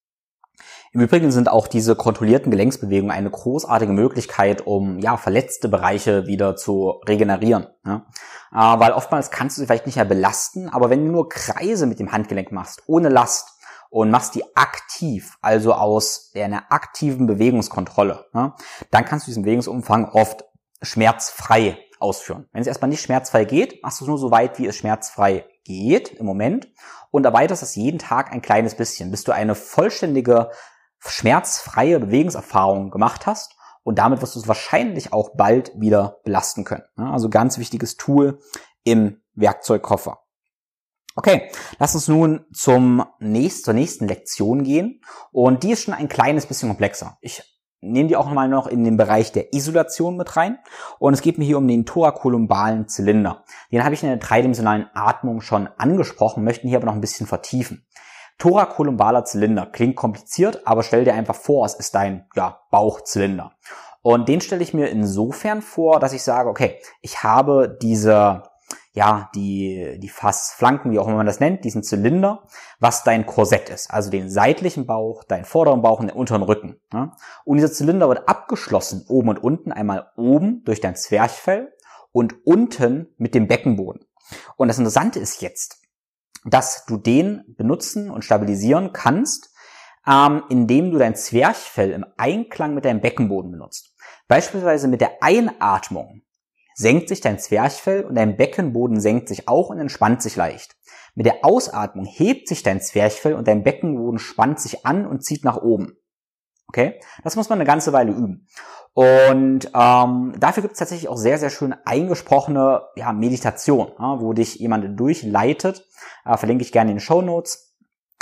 Im Übrigen sind auch diese kontrollierten Gelenksbewegungen eine großartige Möglichkeit, um ja verletzte Bereiche wieder zu regenerieren. Ja? Äh, weil oftmals kannst du sie vielleicht nicht mehr belasten, aber wenn du nur Kreise mit dem Handgelenk machst, ohne Last, und machst die aktiv, also aus einer aktiven Bewegungskontrolle, ja, dann kannst du diesen Bewegungsumfang oft schmerzfrei ausführen. Wenn es erstmal nicht schmerzfrei geht, machst du es nur so weit, wie es schmerzfrei geht im Moment und erweiterst es jeden Tag ein kleines bisschen, bis du eine vollständige schmerzfreie Bewegungserfahrung gemacht hast und damit wirst du es wahrscheinlich auch bald wieder belasten können. Also ganz wichtiges Tool im Werkzeugkoffer. Okay, lass uns nun zum nächsten, zur nächsten Lektion gehen und die ist schon ein kleines bisschen komplexer. Ich nehme die auch mal noch in den Bereich der Isolation mit rein und es geht mir hier um den thorakolumbalen Zylinder. Den habe ich in der dreidimensionalen Atmung schon angesprochen, möchten hier aber noch ein bisschen vertiefen. Thorakolumbaler Zylinder klingt kompliziert, aber stell dir einfach vor, es ist dein ja, Bauchzylinder. Und den stelle ich mir insofern vor, dass ich sage, okay, ich habe diese ja, die, die Fassflanken, wie auch immer man das nennt, diesen Zylinder, was dein Korsett ist. Also den seitlichen Bauch, deinen vorderen Bauch und den unteren Rücken. Ja? Und dieser Zylinder wird abgeschlossen, oben und unten, einmal oben durch dein Zwerchfell und unten mit dem Beckenboden. Und das Interessante ist jetzt, dass du den benutzen und stabilisieren kannst, ähm, indem du dein Zwerchfell im Einklang mit deinem Beckenboden benutzt. Beispielsweise mit der Einatmung senkt sich dein Zwerchfell und dein Beckenboden senkt sich auch und entspannt sich leicht. Mit der Ausatmung hebt sich dein Zwerchfell und dein Beckenboden spannt sich an und zieht nach oben. Okay? Das muss man eine ganze Weile üben. Und ähm, dafür gibt es tatsächlich auch sehr, sehr schön eingesprochene ja, Meditation, ja, wo dich jemand durchleitet. Äh, verlinke ich gerne in den Show Notes,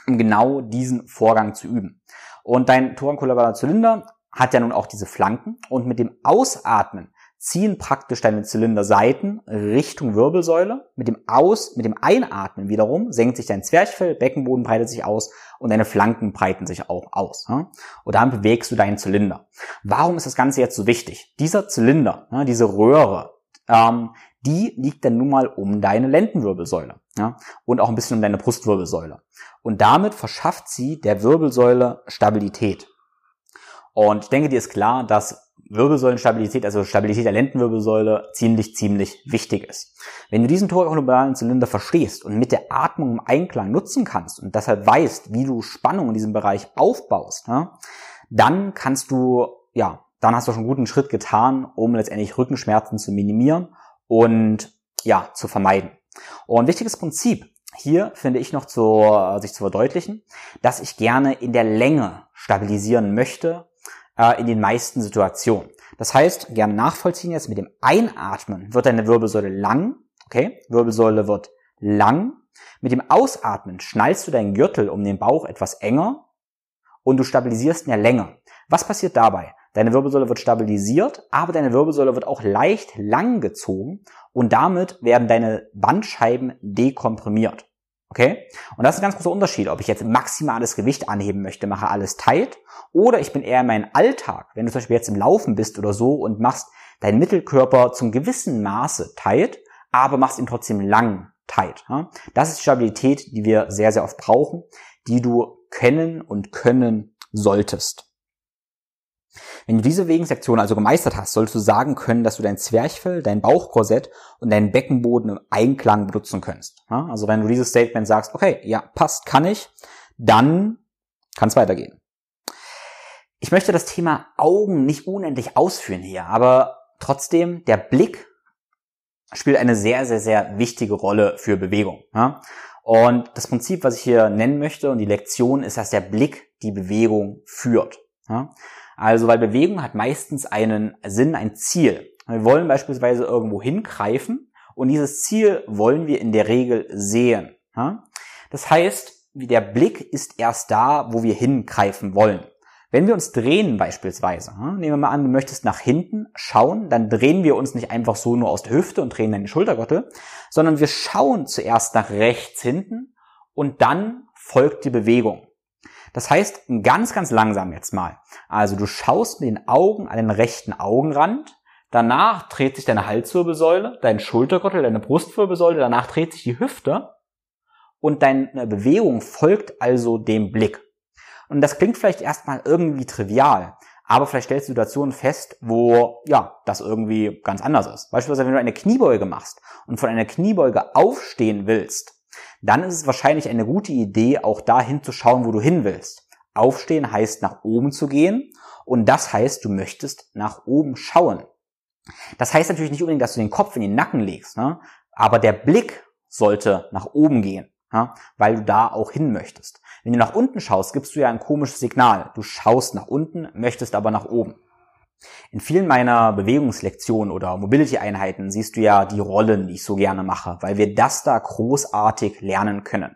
um genau diesen Vorgang zu üben. Und dein thorankolabaler Zylinder hat ja nun auch diese Flanken und mit dem Ausatmen ziehen praktisch deine Zylinderseiten Richtung Wirbelsäule. Mit dem Aus, mit dem Einatmen wiederum senkt sich dein Zwerchfell, Beckenboden breitet sich aus und deine Flanken breiten sich auch aus. Und dann bewegst du deinen Zylinder. Warum ist das Ganze jetzt so wichtig? Dieser Zylinder, diese Röhre, ähm, die liegt dann nun mal um deine Lendenwirbelsäule und auch ein bisschen um deine Brustwirbelsäule. Und damit verschafft sie der Wirbelsäule Stabilität. Und ich denke, dir ist klar, dass Wirbelsäulenstabilität, also Stabilität der Lendenwirbelsäule, ziemlich, ziemlich wichtig ist. Wenn du diesen thorakolumbalaren Zylinder verstehst und mit der Atmung im Einklang nutzen kannst und deshalb weißt, wie du Spannung in diesem Bereich aufbaust, ja, dann kannst du ja dann hast du schon einen guten Schritt getan, um letztendlich Rückenschmerzen zu minimieren und ja, zu vermeiden. Und wichtiges Prinzip hier finde ich noch zu, sich zu verdeutlichen, dass ich gerne in der Länge stabilisieren möchte, äh, in den meisten Situationen. Das heißt, gerne nachvollziehen jetzt mit dem Einatmen wird deine Wirbelsäule lang, okay? Wirbelsäule wird lang. Mit dem Ausatmen schnallst du deinen Gürtel um den Bauch etwas enger und du stabilisierst in der Länge. Was passiert dabei? Deine Wirbelsäule wird stabilisiert, aber deine Wirbelsäule wird auch leicht lang gezogen und damit werden deine Bandscheiben dekomprimiert. Okay? Und das ist ein ganz großer Unterschied, ob ich jetzt maximales Gewicht anheben möchte, mache alles tight, oder ich bin eher in meinem Alltag, wenn du zum Beispiel jetzt im Laufen bist oder so und machst deinen Mittelkörper zum gewissen Maße tight, aber machst ihn trotzdem lang tight. Das ist die Stabilität, die wir sehr, sehr oft brauchen, die du kennen und können solltest. Wenn du diese Bewegungssektion also gemeistert hast, solltest du sagen können, dass du dein Zwerchfell, dein Bauchkorsett und deinen Beckenboden im Einklang benutzen kannst. Also wenn du dieses Statement sagst, okay, ja, passt, kann ich, dann kann es weitergehen. Ich möchte das Thema Augen nicht unendlich ausführen hier, aber trotzdem, der Blick spielt eine sehr, sehr, sehr wichtige Rolle für Bewegung. Und das Prinzip, was ich hier nennen möchte und die Lektion ist, dass der Blick die Bewegung führt. Also, weil Bewegung hat meistens einen Sinn, ein Ziel. Wir wollen beispielsweise irgendwo hingreifen und dieses Ziel wollen wir in der Regel sehen. Das heißt, der Blick ist erst da, wo wir hingreifen wollen. Wenn wir uns drehen beispielsweise, nehmen wir mal an, du möchtest nach hinten schauen, dann drehen wir uns nicht einfach so nur aus der Hüfte und drehen dann den Schultergürtel, sondern wir schauen zuerst nach rechts hinten und dann folgt die Bewegung. Das heißt, ganz, ganz langsam jetzt mal. Also du schaust mit den Augen an den rechten Augenrand, danach dreht sich deine Halswirbelsäule, dein Schultergürtel, deine Brustwirbelsäule, danach dreht sich die Hüfte und deine Bewegung folgt also dem Blick. Und das klingt vielleicht erstmal irgendwie trivial, aber vielleicht stellst du Situationen fest, wo ja, das irgendwie ganz anders ist. Beispielsweise, wenn du eine Kniebeuge machst und von einer Kniebeuge aufstehen willst, dann ist es wahrscheinlich eine gute Idee, auch dahin zu schauen, wo du hin willst. Aufstehen heißt nach oben zu gehen und das heißt, du möchtest nach oben schauen. Das heißt natürlich nicht unbedingt, dass du den Kopf in den Nacken legst, ne? aber der Blick sollte nach oben gehen, ja? weil du da auch hin möchtest. Wenn du nach unten schaust, gibst du ja ein komisches Signal. Du schaust nach unten, möchtest aber nach oben. In vielen meiner Bewegungslektionen oder Mobility-Einheiten siehst du ja die Rollen, die ich so gerne mache, weil wir das da großartig lernen können.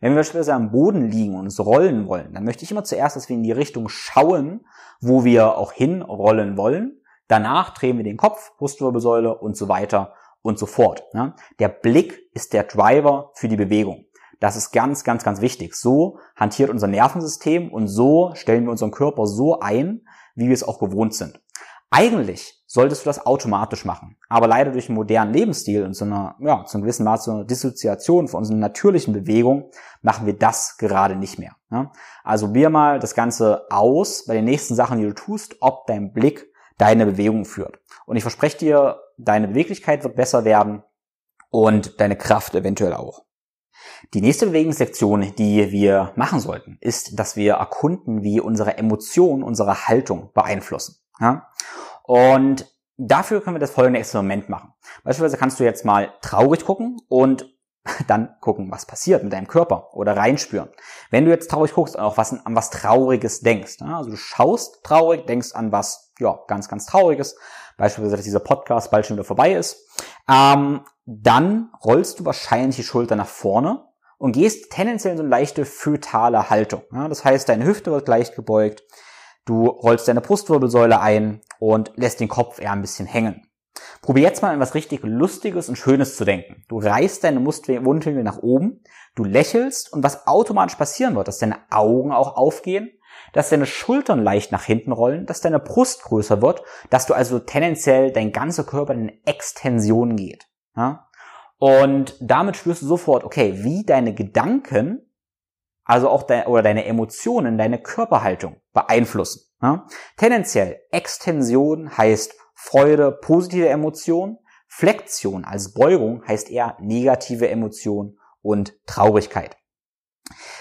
Wenn wir beispielsweise am Boden liegen und uns rollen wollen, dann möchte ich immer zuerst, dass wir in die Richtung schauen, wo wir auch hinrollen wollen. Danach drehen wir den Kopf, Brustwirbelsäule und so weiter und so fort. Der Blick ist der Driver für die Bewegung. Das ist ganz, ganz, ganz wichtig. So hantiert unser Nervensystem und so stellen wir unseren Körper so ein, wie wir es auch gewohnt sind. Eigentlich solltest du das automatisch machen. Aber leider durch einen modernen Lebensstil und so einer, ja, zu einem gewissen Maß so eine Dissoziation von unseren natürlichen Bewegungen machen wir das gerade nicht mehr. Ja? Also wir mal das Ganze aus bei den nächsten Sachen, die du tust, ob dein Blick deine Bewegung führt. Und ich verspreche dir, deine Beweglichkeit wird besser werden und deine Kraft eventuell auch. Die nächste Bewegungssektion, die wir machen sollten, ist, dass wir erkunden, wie unsere Emotionen unsere Haltung beeinflussen. Ja? Und dafür können wir das folgende Experiment machen. Beispielsweise kannst du jetzt mal traurig gucken und dann gucken, was passiert mit deinem Körper oder reinspüren. Wenn du jetzt traurig guckst und auch was, an was Trauriges denkst, also du schaust traurig, denkst an was, ja, ganz, ganz Trauriges, beispielsweise, dass dieser Podcast bald schon wieder vorbei ist, ähm, dann rollst du wahrscheinlich die Schulter nach vorne und gehst tendenziell in so eine leichte fötale Haltung. Ja, das heißt, deine Hüfte wird leicht gebeugt, du rollst deine Brustwirbelsäule ein und lässt den Kopf eher ein bisschen hängen. Probier jetzt mal an was richtig Lustiges und Schönes zu denken. Du reißt deine Mundwinkel nach oben, du lächelst und was automatisch passieren wird, dass deine Augen auch aufgehen, dass deine Schultern leicht nach hinten rollen, dass deine Brust größer wird, dass du also tendenziell dein ganzer Körper in Extension geht. Ja? Und damit spürst du sofort, okay, wie deine Gedanken, also auch de oder deine Emotionen, deine Körperhaltung beeinflussen. Ja? Tendenziell Extension heißt Freude, positive Emotion. Flexion als Beugung heißt eher negative Emotion und Traurigkeit.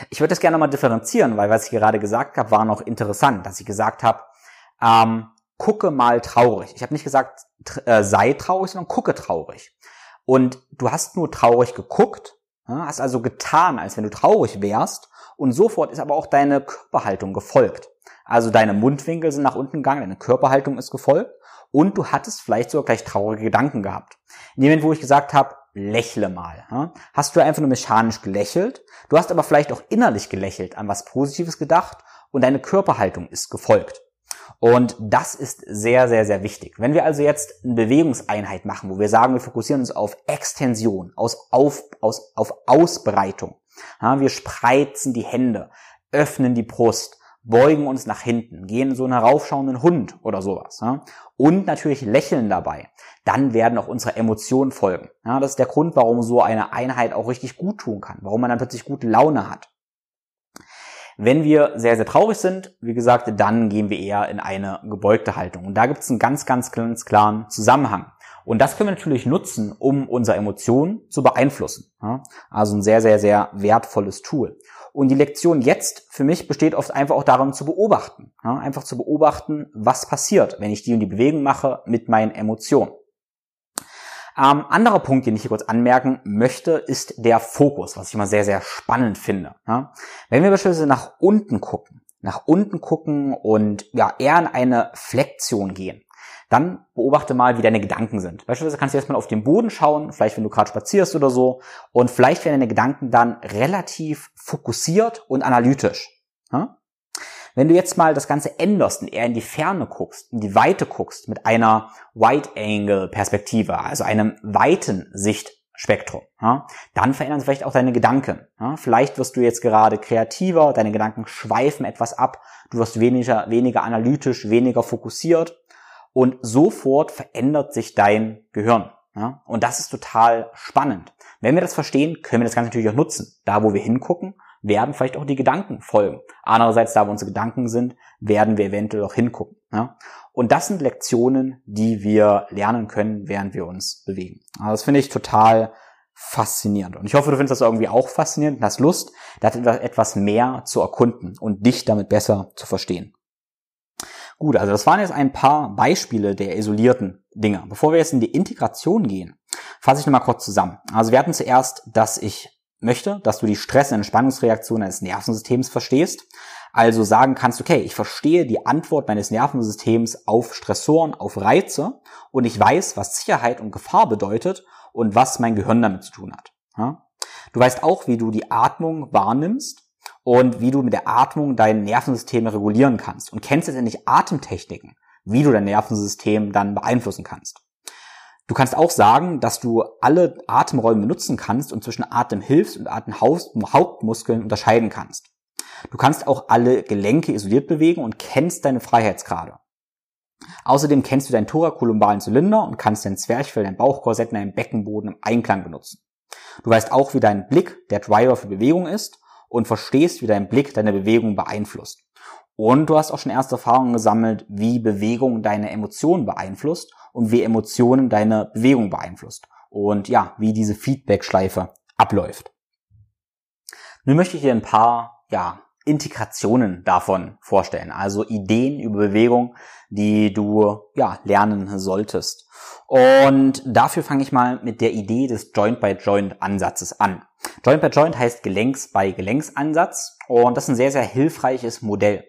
Ich würde das gerne mal differenzieren, weil was ich gerade gesagt habe, war noch interessant, dass ich gesagt habe, ähm, gucke mal traurig. Ich habe nicht gesagt, äh, sei traurig, sondern gucke traurig. Und du hast nur traurig geguckt, hast also getan, als wenn du traurig wärst. Und sofort ist aber auch deine Körperhaltung gefolgt. Also deine Mundwinkel sind nach unten gegangen, deine Körperhaltung ist gefolgt und du hattest vielleicht sogar gleich traurige Gedanken gehabt. In dem Moment, wo ich gesagt habe, lächle mal, hast du einfach nur mechanisch gelächelt, du hast aber vielleicht auch innerlich gelächelt, an was Positives gedacht und deine Körperhaltung ist gefolgt. Und das ist sehr, sehr, sehr wichtig. Wenn wir also jetzt eine Bewegungseinheit machen, wo wir sagen, wir fokussieren uns auf Extension, aus, auf, aus, auf Ausbreitung. Ja, wir spreizen die Hände, öffnen die Brust, beugen uns nach hinten, gehen so einen heraufschauenden Hund oder sowas. Ja? Und natürlich lächeln dabei. Dann werden auch unsere Emotionen folgen. Ja, das ist der Grund, warum so eine Einheit auch richtig gut tun kann, warum man dann plötzlich gute Laune hat. Wenn wir sehr, sehr traurig sind, wie gesagt, dann gehen wir eher in eine gebeugte Haltung. Und da gibt es einen ganz, ganz, ganz klaren Zusammenhang. Und das können wir natürlich nutzen, um unsere Emotionen zu beeinflussen. Also ein sehr, sehr, sehr wertvolles Tool. Und die Lektion jetzt für mich besteht oft einfach auch darin zu beobachten. Einfach zu beobachten, was passiert, wenn ich die und die Bewegung mache mit meinen Emotionen. Ähm, anderer Punkt, den ich hier kurz anmerken möchte, ist der Fokus, was ich immer sehr, sehr spannend finde. Ja? Wenn wir beispielsweise nach unten gucken, nach unten gucken und ja eher in eine Flexion gehen, dann beobachte mal, wie deine Gedanken sind. Beispielsweise kannst du erstmal auf den Boden schauen, vielleicht wenn du gerade spazierst oder so, und vielleicht werden deine Gedanken dann relativ fokussiert und analytisch. Ja? Wenn du jetzt mal das Ganze änderst und eher in die Ferne guckst, in die Weite guckst, mit einer Wide-Angle-Perspektive, also einem weiten Sichtspektrum, ja, dann verändern sich vielleicht auch deine Gedanken. Ja. Vielleicht wirst du jetzt gerade kreativer, deine Gedanken schweifen etwas ab, du wirst weniger, weniger analytisch, weniger fokussiert und sofort verändert sich dein Gehirn. Ja. Und das ist total spannend. Wenn wir das verstehen, können wir das Ganze natürlich auch nutzen. Da, wo wir hingucken, werden vielleicht auch die Gedanken folgen. Andererseits, da wo unsere Gedanken sind, werden wir eventuell auch hingucken. Ja? Und das sind Lektionen, die wir lernen können, während wir uns bewegen. Also das finde ich total faszinierend. Und ich hoffe, du findest das irgendwie auch faszinierend und hast Lust, da etwas mehr zu erkunden und dich damit besser zu verstehen. Gut, also das waren jetzt ein paar Beispiele der isolierten Dinge. Bevor wir jetzt in die Integration gehen, fasse ich nochmal kurz zusammen. Also wir hatten zuerst, dass ich möchte, dass du die Stress- und Entspannungsreaktion deines Nervensystems verstehst. Also sagen kannst, okay, ich verstehe die Antwort meines Nervensystems auf Stressoren, auf Reize und ich weiß, was Sicherheit und Gefahr bedeutet und was mein Gehirn damit zu tun hat. Du weißt auch, wie du die Atmung wahrnimmst und wie du mit der Atmung dein Nervensystem regulieren kannst und kennst letztendlich Atemtechniken, wie du dein Nervensystem dann beeinflussen kannst. Du kannst auch sagen, dass du alle Atemräume nutzen kannst und zwischen Atemhilfs- und Atemhauptmuskeln unterscheiden kannst. Du kannst auch alle Gelenke isoliert bewegen und kennst deine Freiheitsgrade. Außerdem kennst du deinen thorakolumbalen Zylinder und kannst dein Zwerchfell, dein Bauchkorsett und deinen Beckenboden im Einklang benutzen. Du weißt auch, wie dein Blick der Driver für Bewegung ist und verstehst, wie dein Blick deine Bewegung beeinflusst. Und du hast auch schon erste Erfahrungen gesammelt, wie Bewegung deine Emotionen beeinflusst und wie Emotionen deine Bewegung beeinflusst. Und ja, wie diese Feedback-Schleife abläuft. Nun möchte ich dir ein paar, ja, Integrationen davon vorstellen, also Ideen über Bewegung, die du ja lernen solltest. Und dafür fange ich mal mit der Idee des Joint by Joint Ansatzes an. Joint by Joint heißt Gelenks by Gelenksansatz und das ist ein sehr sehr hilfreiches Modell.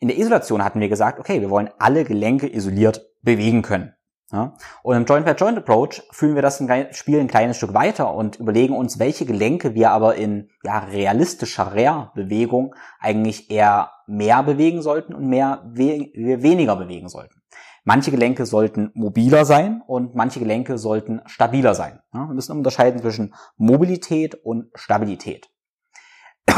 In der Isolation hatten wir gesagt, okay, wir wollen alle Gelenke isoliert bewegen können. Ja? Und im Joint-by-Joint-Approach fühlen wir das Spiel ein kleines Stück weiter und überlegen uns, welche Gelenke wir aber in ja, realistischerer Bewegung eigentlich eher mehr bewegen sollten und mehr we weniger bewegen sollten. Manche Gelenke sollten mobiler sein und manche Gelenke sollten stabiler sein. Ja? Wir müssen unterscheiden zwischen Mobilität und Stabilität.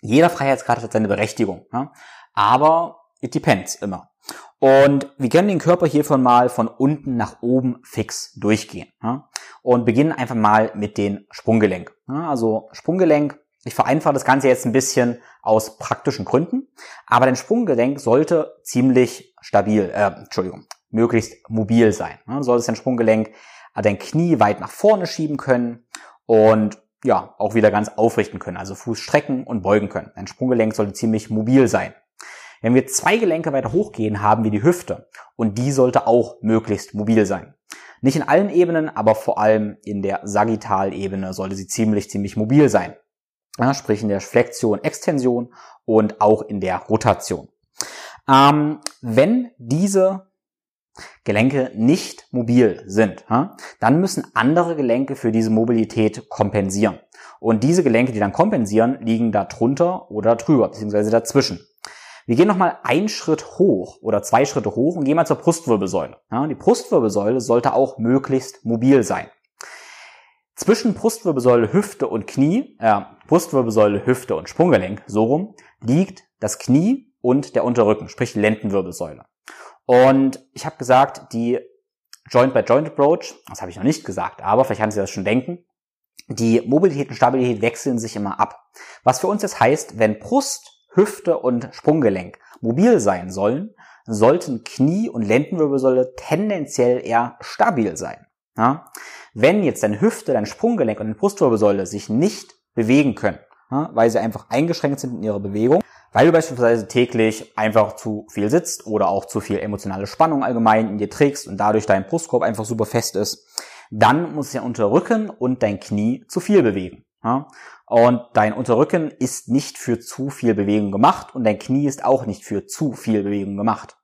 Jeder Freiheitsgrad hat seine Berechtigung, ja? aber it depends immer. Und wir können den Körper hiervon mal von unten nach oben fix durchgehen. Ja? Und beginnen einfach mal mit den Sprunggelenk. Ja, also Sprunggelenk, ich vereinfache das Ganze jetzt ein bisschen aus praktischen Gründen, aber dein Sprunggelenk sollte ziemlich stabil, äh, Entschuldigung, möglichst mobil sein. Ja? Du solltest dein Sprunggelenk, äh, dein Knie weit nach vorne schieben können und ja, auch wieder ganz aufrichten können, also Fuß strecken und beugen können. Dein Sprunggelenk sollte ziemlich mobil sein. Wenn wir zwei Gelenke weiter hochgehen, haben wir die Hüfte und die sollte auch möglichst mobil sein. Nicht in allen Ebenen, aber vor allem in der Sagittalebene sollte sie ziemlich, ziemlich mobil sein. Ja, sprich in der Flexion, Extension und auch in der Rotation. Ähm, wenn diese Gelenke nicht mobil sind, dann müssen andere Gelenke für diese Mobilität kompensieren. Und diese Gelenke, die dann kompensieren, liegen da drunter oder drüber, beziehungsweise dazwischen. Wir gehen nochmal einen Schritt hoch oder zwei Schritte hoch und gehen mal zur Brustwirbelsäule. Ja, die Brustwirbelsäule sollte auch möglichst mobil sein. Zwischen Brustwirbelsäule, Hüfte und Knie, äh, Brustwirbelsäule, Hüfte und Sprunggelenk, so rum, liegt das Knie und der Unterrücken, sprich Lendenwirbelsäule. Und ich habe gesagt, die Joint-by-Joint-Approach, das habe ich noch nicht gesagt, aber vielleicht kann Sie das schon denken, die Mobilität und Stabilität wechseln sich immer ab. Was für uns jetzt heißt, wenn Brust, Hüfte und Sprunggelenk mobil sein sollen, sollten Knie und Lendenwirbelsäule tendenziell eher stabil sein. Ja? Wenn jetzt deine Hüfte, dein Sprunggelenk und deine Brustwirbelsäule sich nicht bewegen können, ja, weil sie einfach eingeschränkt sind in ihrer Bewegung, weil du beispielsweise täglich einfach zu viel sitzt oder auch zu viel emotionale Spannung allgemein in dir trägst und dadurch dein Brustkorb einfach super fest ist, dann muss der Unterrücken und dein Knie zu viel bewegen. Ja? Und dein Unterrücken ist nicht für zu viel Bewegung gemacht und dein Knie ist auch nicht für zu viel Bewegung gemacht.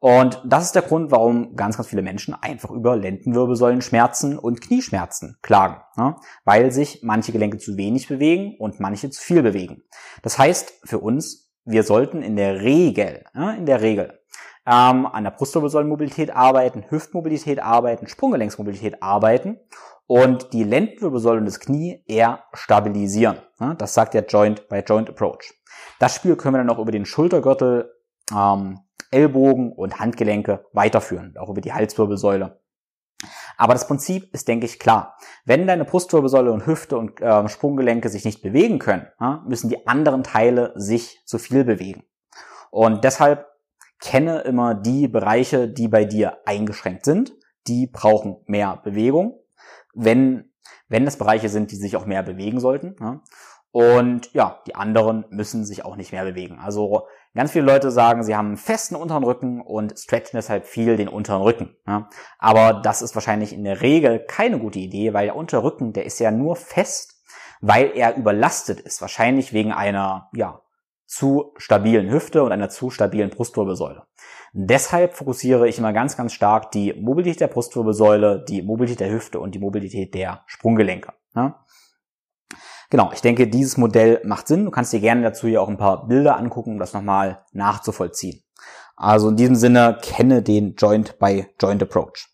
Und das ist der Grund, warum ganz, ganz viele Menschen einfach über Lendenwirbelsäulenschmerzen und Knieschmerzen klagen, ja? weil sich manche Gelenke zu wenig bewegen und manche zu viel bewegen. Das heißt für uns, wir sollten in der Regel, ja, in der Regel ähm, an der Brustwirbelsäulenmobilität arbeiten, Hüftmobilität arbeiten, Sprunggelenksmobilität arbeiten und die Lendenwirbelsäule und das Knie eher stabilisieren. Das sagt der Joint by Joint Approach. Das Spiel können wir dann auch über den Schultergürtel, ähm, Ellbogen und Handgelenke weiterführen, auch über die Halswirbelsäule. Aber das Prinzip ist, denke ich, klar. Wenn deine Brustwirbelsäule und Hüfte und äh, Sprunggelenke sich nicht bewegen können, müssen die anderen Teile sich zu viel bewegen. Und deshalb kenne immer die Bereiche, die bei dir eingeschränkt sind. Die brauchen mehr Bewegung wenn, wenn das Bereiche sind, die sich auch mehr bewegen sollten. Ja. Und ja, die anderen müssen sich auch nicht mehr bewegen. Also ganz viele Leute sagen, sie haben einen festen unteren Rücken und stretchen deshalb viel den unteren Rücken. Ja. Aber das ist wahrscheinlich in der Regel keine gute Idee, weil der untere Rücken, der ist ja nur fest, weil er überlastet ist. Wahrscheinlich wegen einer, ja, zu stabilen Hüfte und einer zu stabilen Brustwirbelsäule. Deshalb fokussiere ich immer ganz, ganz stark die Mobilität der Brustwirbelsäule, die Mobilität der Hüfte und die Mobilität der Sprunggelenke. Ja? Genau, ich denke, dieses Modell macht Sinn. Du kannst dir gerne dazu hier auch ein paar Bilder angucken, um das nochmal nachzuvollziehen. Also in diesem Sinne, kenne den Joint by Joint Approach.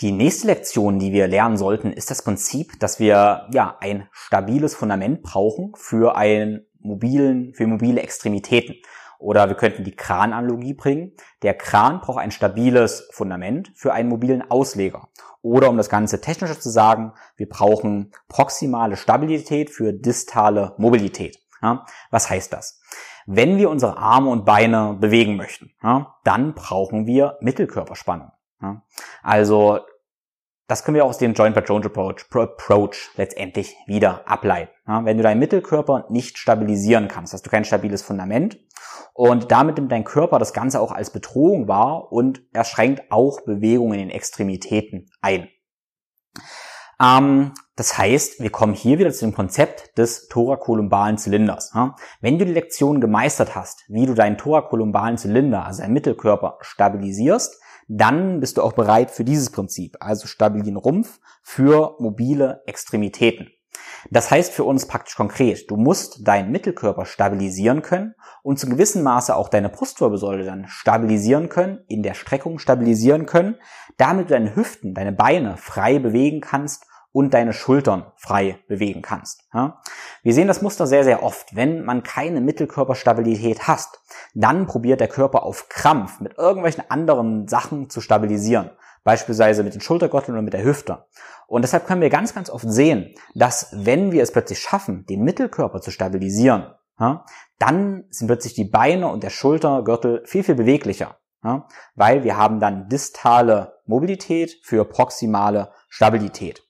Die nächste Lektion, die wir lernen sollten, ist das Prinzip, dass wir ja ein stabiles Fundament brauchen für einen mobilen, für mobile Extremitäten. Oder wir könnten die Krananalogie bringen. Der Kran braucht ein stabiles Fundament für einen mobilen Ausleger. Oder um das Ganze technischer zu sagen, wir brauchen proximale Stabilität für distale Mobilität. Ja, was heißt das? Wenn wir unsere Arme und Beine bewegen möchten, ja, dann brauchen wir Mittelkörperspannung. Ja. Also das können wir auch aus dem Joint-by-Joint Approach, Approach letztendlich wieder ableiten. Ja, wenn du deinen Mittelkörper nicht stabilisieren kannst, hast du kein stabiles Fundament und damit nimmt dein Körper das Ganze auch als Bedrohung wahr und er schränkt auch Bewegungen in den Extremitäten ein. Ähm, das heißt, wir kommen hier wieder zu dem Konzept des thorakolumbalen Zylinders. Ja? Wenn du die Lektion gemeistert hast, wie du deinen thorakolumbalen Zylinder, also deinen Mittelkörper, stabilisierst, dann bist du auch bereit für dieses Prinzip, also stabilen Rumpf für mobile Extremitäten. Das heißt für uns praktisch konkret, du musst deinen Mittelkörper stabilisieren können und zu gewissem Maße auch deine Brustwirbelsäule dann stabilisieren können, in der Streckung stabilisieren können, damit du deine Hüften, deine Beine frei bewegen kannst und deine Schultern frei bewegen kannst. Ja? Wir sehen das Muster sehr, sehr oft. Wenn man keine Mittelkörperstabilität hat, dann probiert der Körper auf Krampf mit irgendwelchen anderen Sachen zu stabilisieren. Beispielsweise mit den Schultergürteln oder mit der Hüfte. Und deshalb können wir ganz, ganz oft sehen, dass wenn wir es plötzlich schaffen, den Mittelkörper zu stabilisieren, ja, dann sind plötzlich die Beine und der Schultergürtel viel, viel beweglicher. Ja, weil wir haben dann distale Mobilität für proximale Stabilität.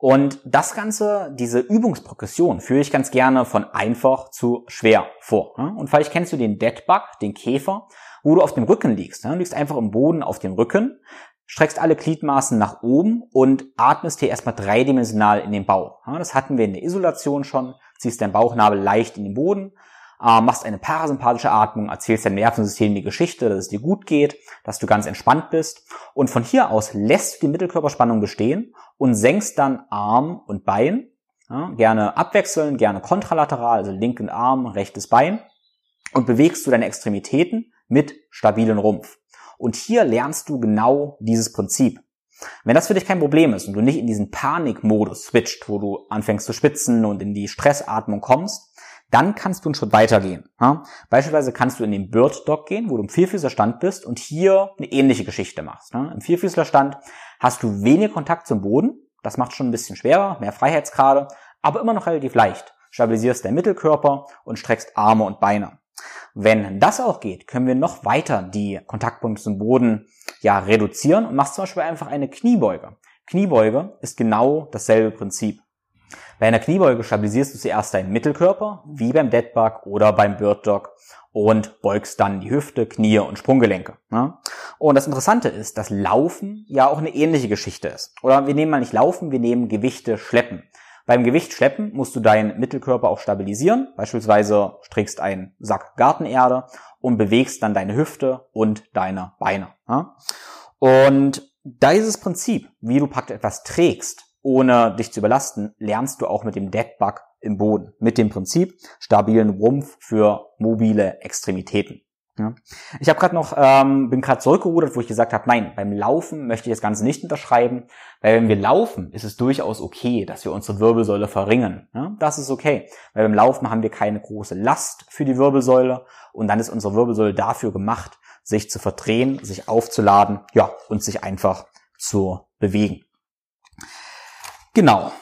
Und das Ganze, diese Übungsprogression, führe ich ganz gerne von einfach zu schwer vor. Und vielleicht kennst du den Deadbug, den Käfer, wo du auf dem Rücken liegst. Du liegst einfach im Boden auf dem Rücken, streckst alle Gliedmaßen nach oben und atmest hier erstmal dreidimensional in den Bauch. Das hatten wir in der Isolation schon, ziehst deinen Bauchnabel leicht in den Boden, äh, machst eine parasympathische Atmung, erzählst deinem Nervensystem die Geschichte, dass es dir gut geht, dass du ganz entspannt bist und von hier aus lässt du die Mittelkörperspannung bestehen und senkst dann Arm und Bein, ja, gerne abwechseln, gerne kontralateral, also linken Arm, rechtes Bein und bewegst du deine Extremitäten mit stabilen Rumpf. Und hier lernst du genau dieses Prinzip. Wenn das für dich kein Problem ist und du nicht in diesen Panikmodus switcht, wo du anfängst zu spitzen und in die Stressatmung kommst, dann kannst du einen Schritt weitergehen. Ja? Beispielsweise kannst du in den Bird Dog gehen, wo du im Vierfüßlerstand bist und hier eine ähnliche Geschichte machst. Ne? Im Vierfüßlerstand hast du wenig Kontakt zum Boden, das macht schon ein bisschen schwerer, mehr Freiheitsgrade, aber immer noch relativ leicht. Stabilisierst deinen Mittelkörper und streckst Arme und Beine. Wenn das auch geht, können wir noch weiter die Kontaktpunkte zum Boden ja reduzieren und machst zum Beispiel einfach eine Kniebeuge. Kniebeuge ist genau dasselbe Prinzip. Bei einer Kniebeuge stabilisierst du zuerst deinen Mittelkörper, wie beim Deadbug oder beim Bird Dog und beugst dann die Hüfte, Knie und Sprunggelenke. Ne? Und das Interessante ist, dass Laufen ja auch eine ähnliche Geschichte ist. Oder wir nehmen mal nicht Laufen, wir nehmen Gewichte schleppen. Beim Gewicht schleppen musst du deinen Mittelkörper auch stabilisieren. Beispielsweise strickst einen Sack Gartenerde und bewegst dann deine Hüfte und deine Beine. Ne? Und dieses Prinzip, wie du praktisch etwas trägst, ohne dich zu überlasten, lernst du auch mit dem Deadbug im Boden. Mit dem Prinzip stabilen Rumpf für mobile Extremitäten. Ich habe gerade noch, ähm, bin gerade zurückgerudert, wo ich gesagt habe, nein, beim Laufen möchte ich das Ganze nicht unterschreiben, weil wenn wir laufen, ist es durchaus okay, dass wir unsere Wirbelsäule verringern. Ja. Das ist okay, weil beim Laufen haben wir keine große Last für die Wirbelsäule und dann ist unsere Wirbelsäule dafür gemacht, sich zu verdrehen, sich aufzuladen, ja, und sich einfach zu bewegen. Genau.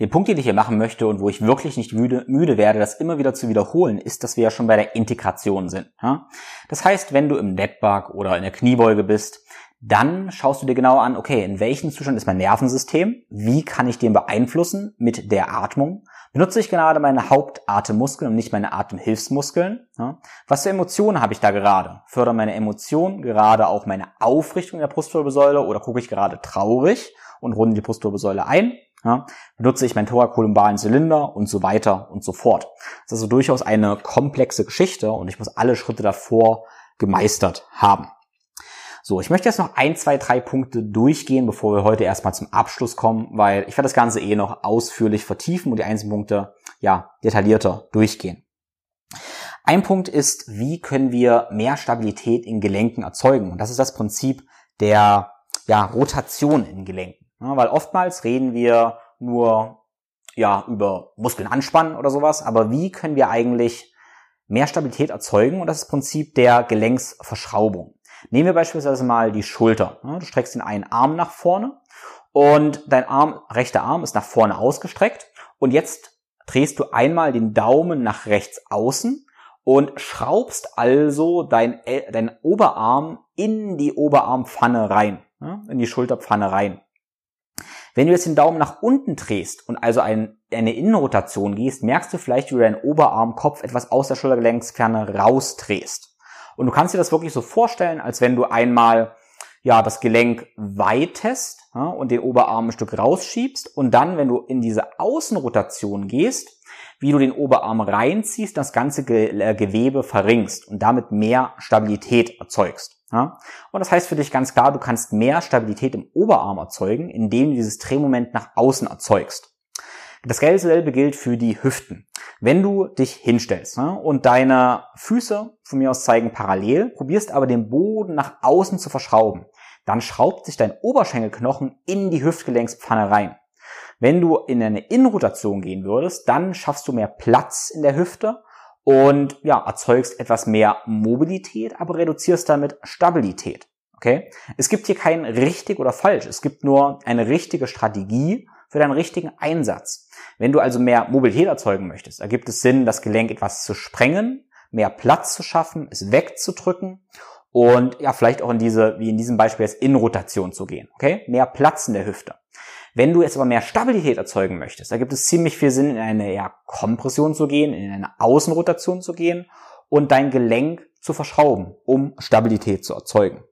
Den Punkt, den ich hier machen möchte und wo ich wirklich nicht müde, müde werde, das immer wieder zu wiederholen, ist, dass wir ja schon bei der Integration sind. Ja? Das heißt, wenn du im Netbug oder in der Kniebeuge bist, dann schaust du dir genau an, okay, in welchem Zustand ist mein Nervensystem? Wie kann ich den beeinflussen mit der Atmung? Benutze ich gerade meine Hauptatemmuskeln und nicht meine Atemhilfsmuskeln? Ja? Was für Emotionen habe ich da gerade? Fördern meine Emotionen gerade auch meine Aufrichtung der Brustwirbelsäule oder gucke ich gerade traurig? Und runde die Brustwirbelsäule ein. Ja, benutze ich meinen thorakolumbalen Zylinder und so weiter und so fort. Das ist also durchaus eine komplexe Geschichte und ich muss alle Schritte davor gemeistert haben. So, ich möchte jetzt noch ein, zwei, drei Punkte durchgehen, bevor wir heute erstmal zum Abschluss kommen, weil ich werde das Ganze eh noch ausführlich vertiefen und die einzelnen Punkte ja detaillierter durchgehen. Ein Punkt ist, wie können wir mehr Stabilität in Gelenken erzeugen? Und das ist das Prinzip der ja, Rotation in Gelenken. Ja, weil oftmals reden wir nur ja über Muskeln anspannen oder sowas, aber wie können wir eigentlich mehr Stabilität erzeugen? Und das ist das Prinzip der Gelenksverschraubung. Nehmen wir beispielsweise mal die Schulter. Du streckst den einen Arm nach vorne und dein Arm, rechter Arm ist nach vorne ausgestreckt und jetzt drehst du einmal den Daumen nach rechts außen und schraubst also dein, dein Oberarm in die Oberarmpfanne rein, in die Schulterpfanne rein. Wenn du jetzt den Daumen nach unten drehst und also ein, eine Innenrotation gehst, merkst du vielleicht, wie du deinen Oberarmkopf etwas aus der Schultergelenksferne rausdrehst. Und du kannst dir das wirklich so vorstellen, als wenn du einmal ja das Gelenk weitest ja, und den Oberarm ein Stück rausschiebst und dann, wenn du in diese Außenrotation gehst, wie du den Oberarm reinziehst, das ganze äh, Gewebe verringst und damit mehr Stabilität erzeugst. Ja? Und das heißt für dich ganz klar, du kannst mehr Stabilität im Oberarm erzeugen, indem du dieses Drehmoment nach außen erzeugst. Das selbe gilt für die Hüften. Wenn du dich hinstellst ne, und deine Füße von mir aus zeigen parallel, probierst aber den Boden nach außen zu verschrauben, dann schraubt sich dein Oberschenkelknochen in die Hüftgelenkspfanne rein. Wenn du in eine Innenrotation gehen würdest, dann schaffst du mehr Platz in der Hüfte und ja, erzeugst etwas mehr Mobilität, aber reduzierst damit Stabilität. Okay? Es gibt hier kein richtig oder falsch. Es gibt nur eine richtige Strategie für deinen richtigen Einsatz. Wenn du also mehr Mobilität erzeugen möchtest, ergibt es Sinn, das Gelenk etwas zu sprengen, mehr Platz zu schaffen, es wegzudrücken und ja, vielleicht auch in diese, wie in diesem Beispiel jetzt in Rotation zu gehen. Okay? Mehr Platz in der Hüfte. Wenn du jetzt aber mehr Stabilität erzeugen möchtest, da gibt es ziemlich viel Sinn, in eine ja, Kompression zu gehen, in eine Außenrotation zu gehen und dein Gelenk zu verschrauben, um Stabilität zu erzeugen.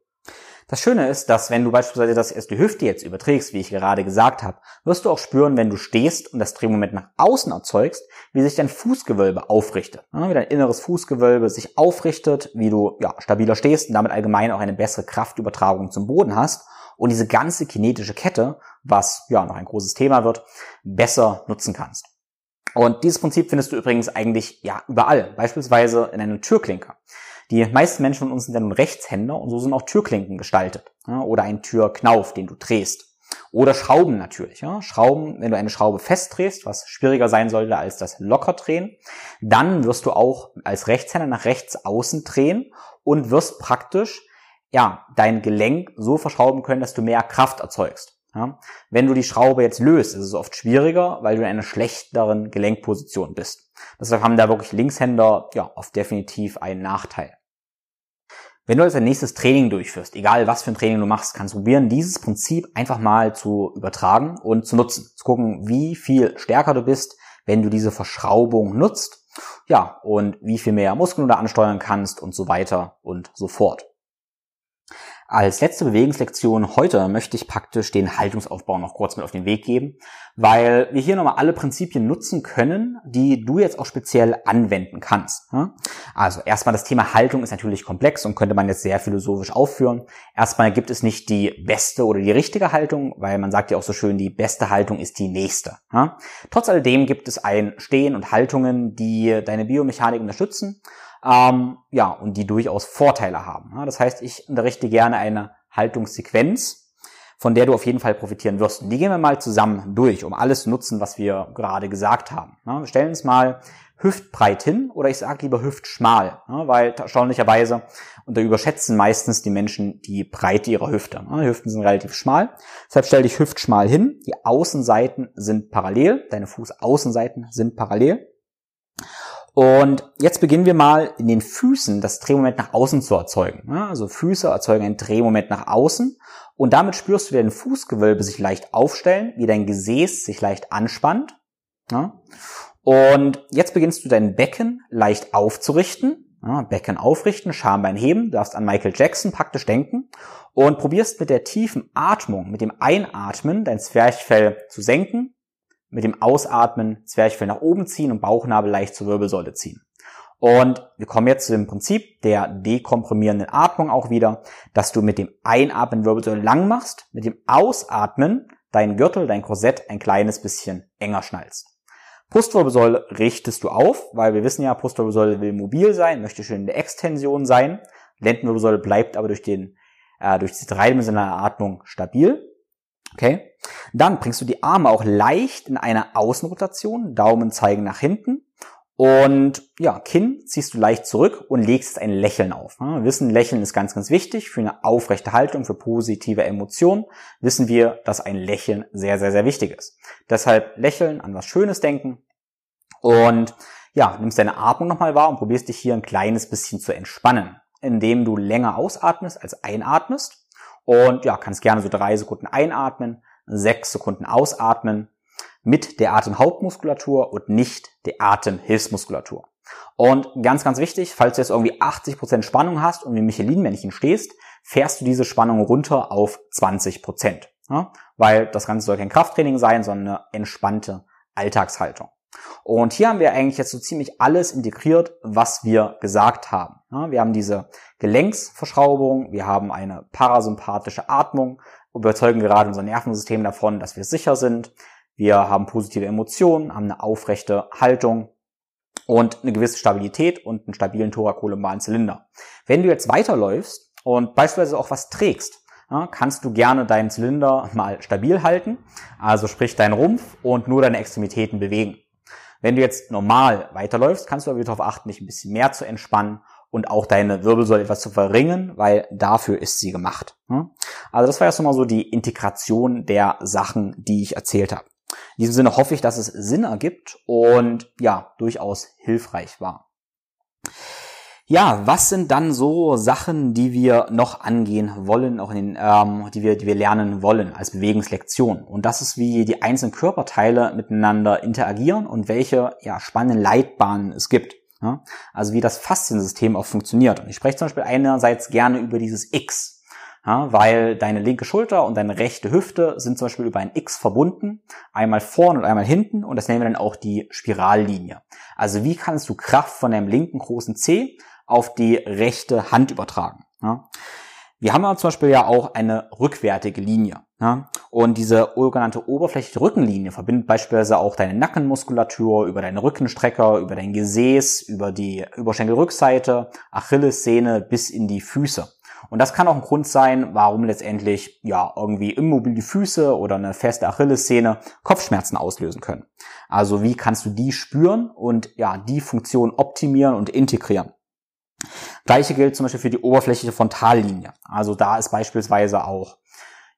Das Schöne ist, dass wenn du beispielsweise das erst die Hüfte jetzt überträgst, wie ich gerade gesagt habe, wirst du auch spüren, wenn du stehst und das Drehmoment nach außen erzeugst, wie sich dein Fußgewölbe aufrichtet. Ja, wie dein inneres Fußgewölbe sich aufrichtet, wie du ja, stabiler stehst und damit allgemein auch eine bessere Kraftübertragung zum Boden hast und diese ganze kinetische Kette, was ja noch ein großes Thema wird, besser nutzen kannst. Und dieses Prinzip findest du übrigens eigentlich ja überall, beispielsweise in einer Türklinke. Die meisten Menschen von uns sind ja nun Rechtshänder und so sind auch Türklinken gestaltet. Ja, oder ein Türknauf, den du drehst. Oder Schrauben natürlich. Ja. Schrauben, wenn du eine Schraube festdrehst, was schwieriger sein sollte als das Lockerdrehen, dann wirst du auch als Rechtshänder nach rechts außen drehen und wirst praktisch ja, dein Gelenk so verschrauben können, dass du mehr Kraft erzeugst. Ja. Wenn du die Schraube jetzt löst, ist es oft schwieriger, weil du in einer schlechteren Gelenkposition bist. Deshalb haben da wirklich Linkshänder ja oft definitiv einen Nachteil. Wenn du als nächstes Training durchführst, egal was für ein Training du machst, kannst du probieren, dieses Prinzip einfach mal zu übertragen und zu nutzen. Zu gucken, wie viel stärker du bist, wenn du diese Verschraubung nutzt. Ja, und wie viel mehr Muskeln du da ansteuern kannst und so weiter und so fort. Als letzte Bewegungslektion heute möchte ich praktisch den Haltungsaufbau noch kurz mit auf den Weg geben, weil wir hier nochmal alle Prinzipien nutzen können, die du jetzt auch speziell anwenden kannst. Also erstmal das Thema Haltung ist natürlich komplex und könnte man jetzt sehr philosophisch aufführen. Erstmal gibt es nicht die beste oder die richtige Haltung, weil man sagt ja auch so schön, die beste Haltung ist die nächste. Trotz alledem gibt es ein Stehen und Haltungen, die deine Biomechanik unterstützen ähm, ja, und die durchaus Vorteile haben. Ja, das heißt, ich unterrichte gerne eine Haltungssequenz, von der du auf jeden Fall profitieren wirst. Und die gehen wir mal zusammen durch, um alles zu nutzen, was wir gerade gesagt haben. Ja, wir stellen uns mal hüftbreit hin oder ich sage lieber hüftschmal, ja, weil erstaunlicherweise und da überschätzen meistens die Menschen die Breite ihrer Hüfte. Die Hüften sind relativ schmal, deshalb stell dich hüftschmal hin. Die Außenseiten sind parallel, deine Fußaußenseiten sind parallel. Und jetzt beginnen wir mal in den Füßen das Drehmoment nach außen zu erzeugen. Also Füße erzeugen ein Drehmoment nach außen und damit spürst du, wie dein Fußgewölbe sich leicht aufstellen, wie dein Gesäß sich leicht anspannt. Und jetzt beginnst du dein Becken leicht aufzurichten. Becken aufrichten, Schambein heben, du darfst an Michael Jackson praktisch denken und probierst mit der tiefen Atmung, mit dem Einatmen dein Zwerchfell zu senken mit dem Ausatmen Zwerchfell nach oben ziehen und Bauchnabel leicht zur Wirbelsäule ziehen. Und wir kommen jetzt zu dem Prinzip der dekomprimierenden Atmung auch wieder, dass du mit dem Einatmen Wirbelsäule lang machst, mit dem Ausatmen deinen Gürtel, dein Korsett ein kleines bisschen enger schnallst. Brustwirbelsäule richtest du auf, weil wir wissen ja, Brustwirbelsäule will mobil sein, möchte schön in der Extension sein. Lendenwirbelsäule bleibt aber durch den, äh, durch die dreidimensionale Atmung stabil. Okay? Dann bringst du die Arme auch leicht in eine Außenrotation, Daumen zeigen nach hinten und ja, Kinn ziehst du leicht zurück und legst ein Lächeln auf. Wir wissen, Lächeln ist ganz, ganz wichtig für eine aufrechte Haltung, für positive Emotionen. Wissen wir, dass ein Lächeln sehr, sehr, sehr wichtig ist. Deshalb Lächeln, an was Schönes denken und ja, nimmst deine Atmung nochmal wahr und probierst dich hier ein kleines bisschen zu entspannen, indem du länger ausatmest als einatmest und ja, kannst gerne so drei Sekunden einatmen, sechs Sekunden ausatmen mit der Atemhauptmuskulatur und nicht der Atemhilfsmuskulatur. Und ganz, ganz wichtig, falls du jetzt irgendwie 80% Spannung hast und wie Michelin-Männchen stehst, fährst du diese Spannung runter auf 20%. Ja? Weil das Ganze soll kein Krafttraining sein, sondern eine entspannte Alltagshaltung. Und hier haben wir eigentlich jetzt so ziemlich alles integriert, was wir gesagt haben. Wir haben diese Gelenksverschraubung, wir haben eine parasympathische Atmung, überzeugen gerade unser Nervensystem davon, dass wir sicher sind. Wir haben positive Emotionen, haben eine aufrechte Haltung und eine gewisse Stabilität und einen stabilen thorakolumalen Zylinder. Wenn du jetzt weiterläufst und beispielsweise auch was trägst, kannst du gerne deinen Zylinder mal stabil halten, also sprich deinen Rumpf und nur deine Extremitäten bewegen. Wenn du jetzt normal weiterläufst, kannst du aber darauf achten, dich ein bisschen mehr zu entspannen und auch deine Wirbelsäule etwas zu verringern, weil dafür ist sie gemacht. Also das war jetzt nochmal so die Integration der Sachen, die ich erzählt habe. In diesem Sinne hoffe ich, dass es Sinn ergibt und ja, durchaus hilfreich war. Ja, was sind dann so Sachen, die wir noch angehen wollen, auch in den, ähm, die wir, die wir lernen wollen als Bewegungslektion? Und das ist, wie die einzelnen Körperteile miteinander interagieren und welche ja, spannenden Leitbahnen es gibt. Ja? Also wie das Fasziensystem auch funktioniert. Und ich spreche zum Beispiel einerseits gerne über dieses X, ja, weil deine linke Schulter und deine rechte Hüfte sind zum Beispiel über ein X verbunden, einmal vorne und einmal hinten und das nennen wir dann auch die Spirallinie. Also wie kannst du Kraft von deinem linken großen C auf die rechte Hand übertragen. Ja. Wir haben aber zum Beispiel ja auch eine rückwärtige Linie. Ja? Und diese sogenannte oberflächliche Rückenlinie verbindet beispielsweise auch deine Nackenmuskulatur über deine Rückenstrecker, über dein Gesäß, über die Überschenkelrückseite, Achillessehne bis in die Füße. Und das kann auch ein Grund sein, warum letztendlich ja irgendwie immobile Füße oder eine feste Achillessehne Kopfschmerzen auslösen können. Also wie kannst du die spüren und ja die Funktion optimieren und integrieren? Gleiche gilt zum Beispiel für die oberflächliche Frontallinie. Also da ist beispielsweise auch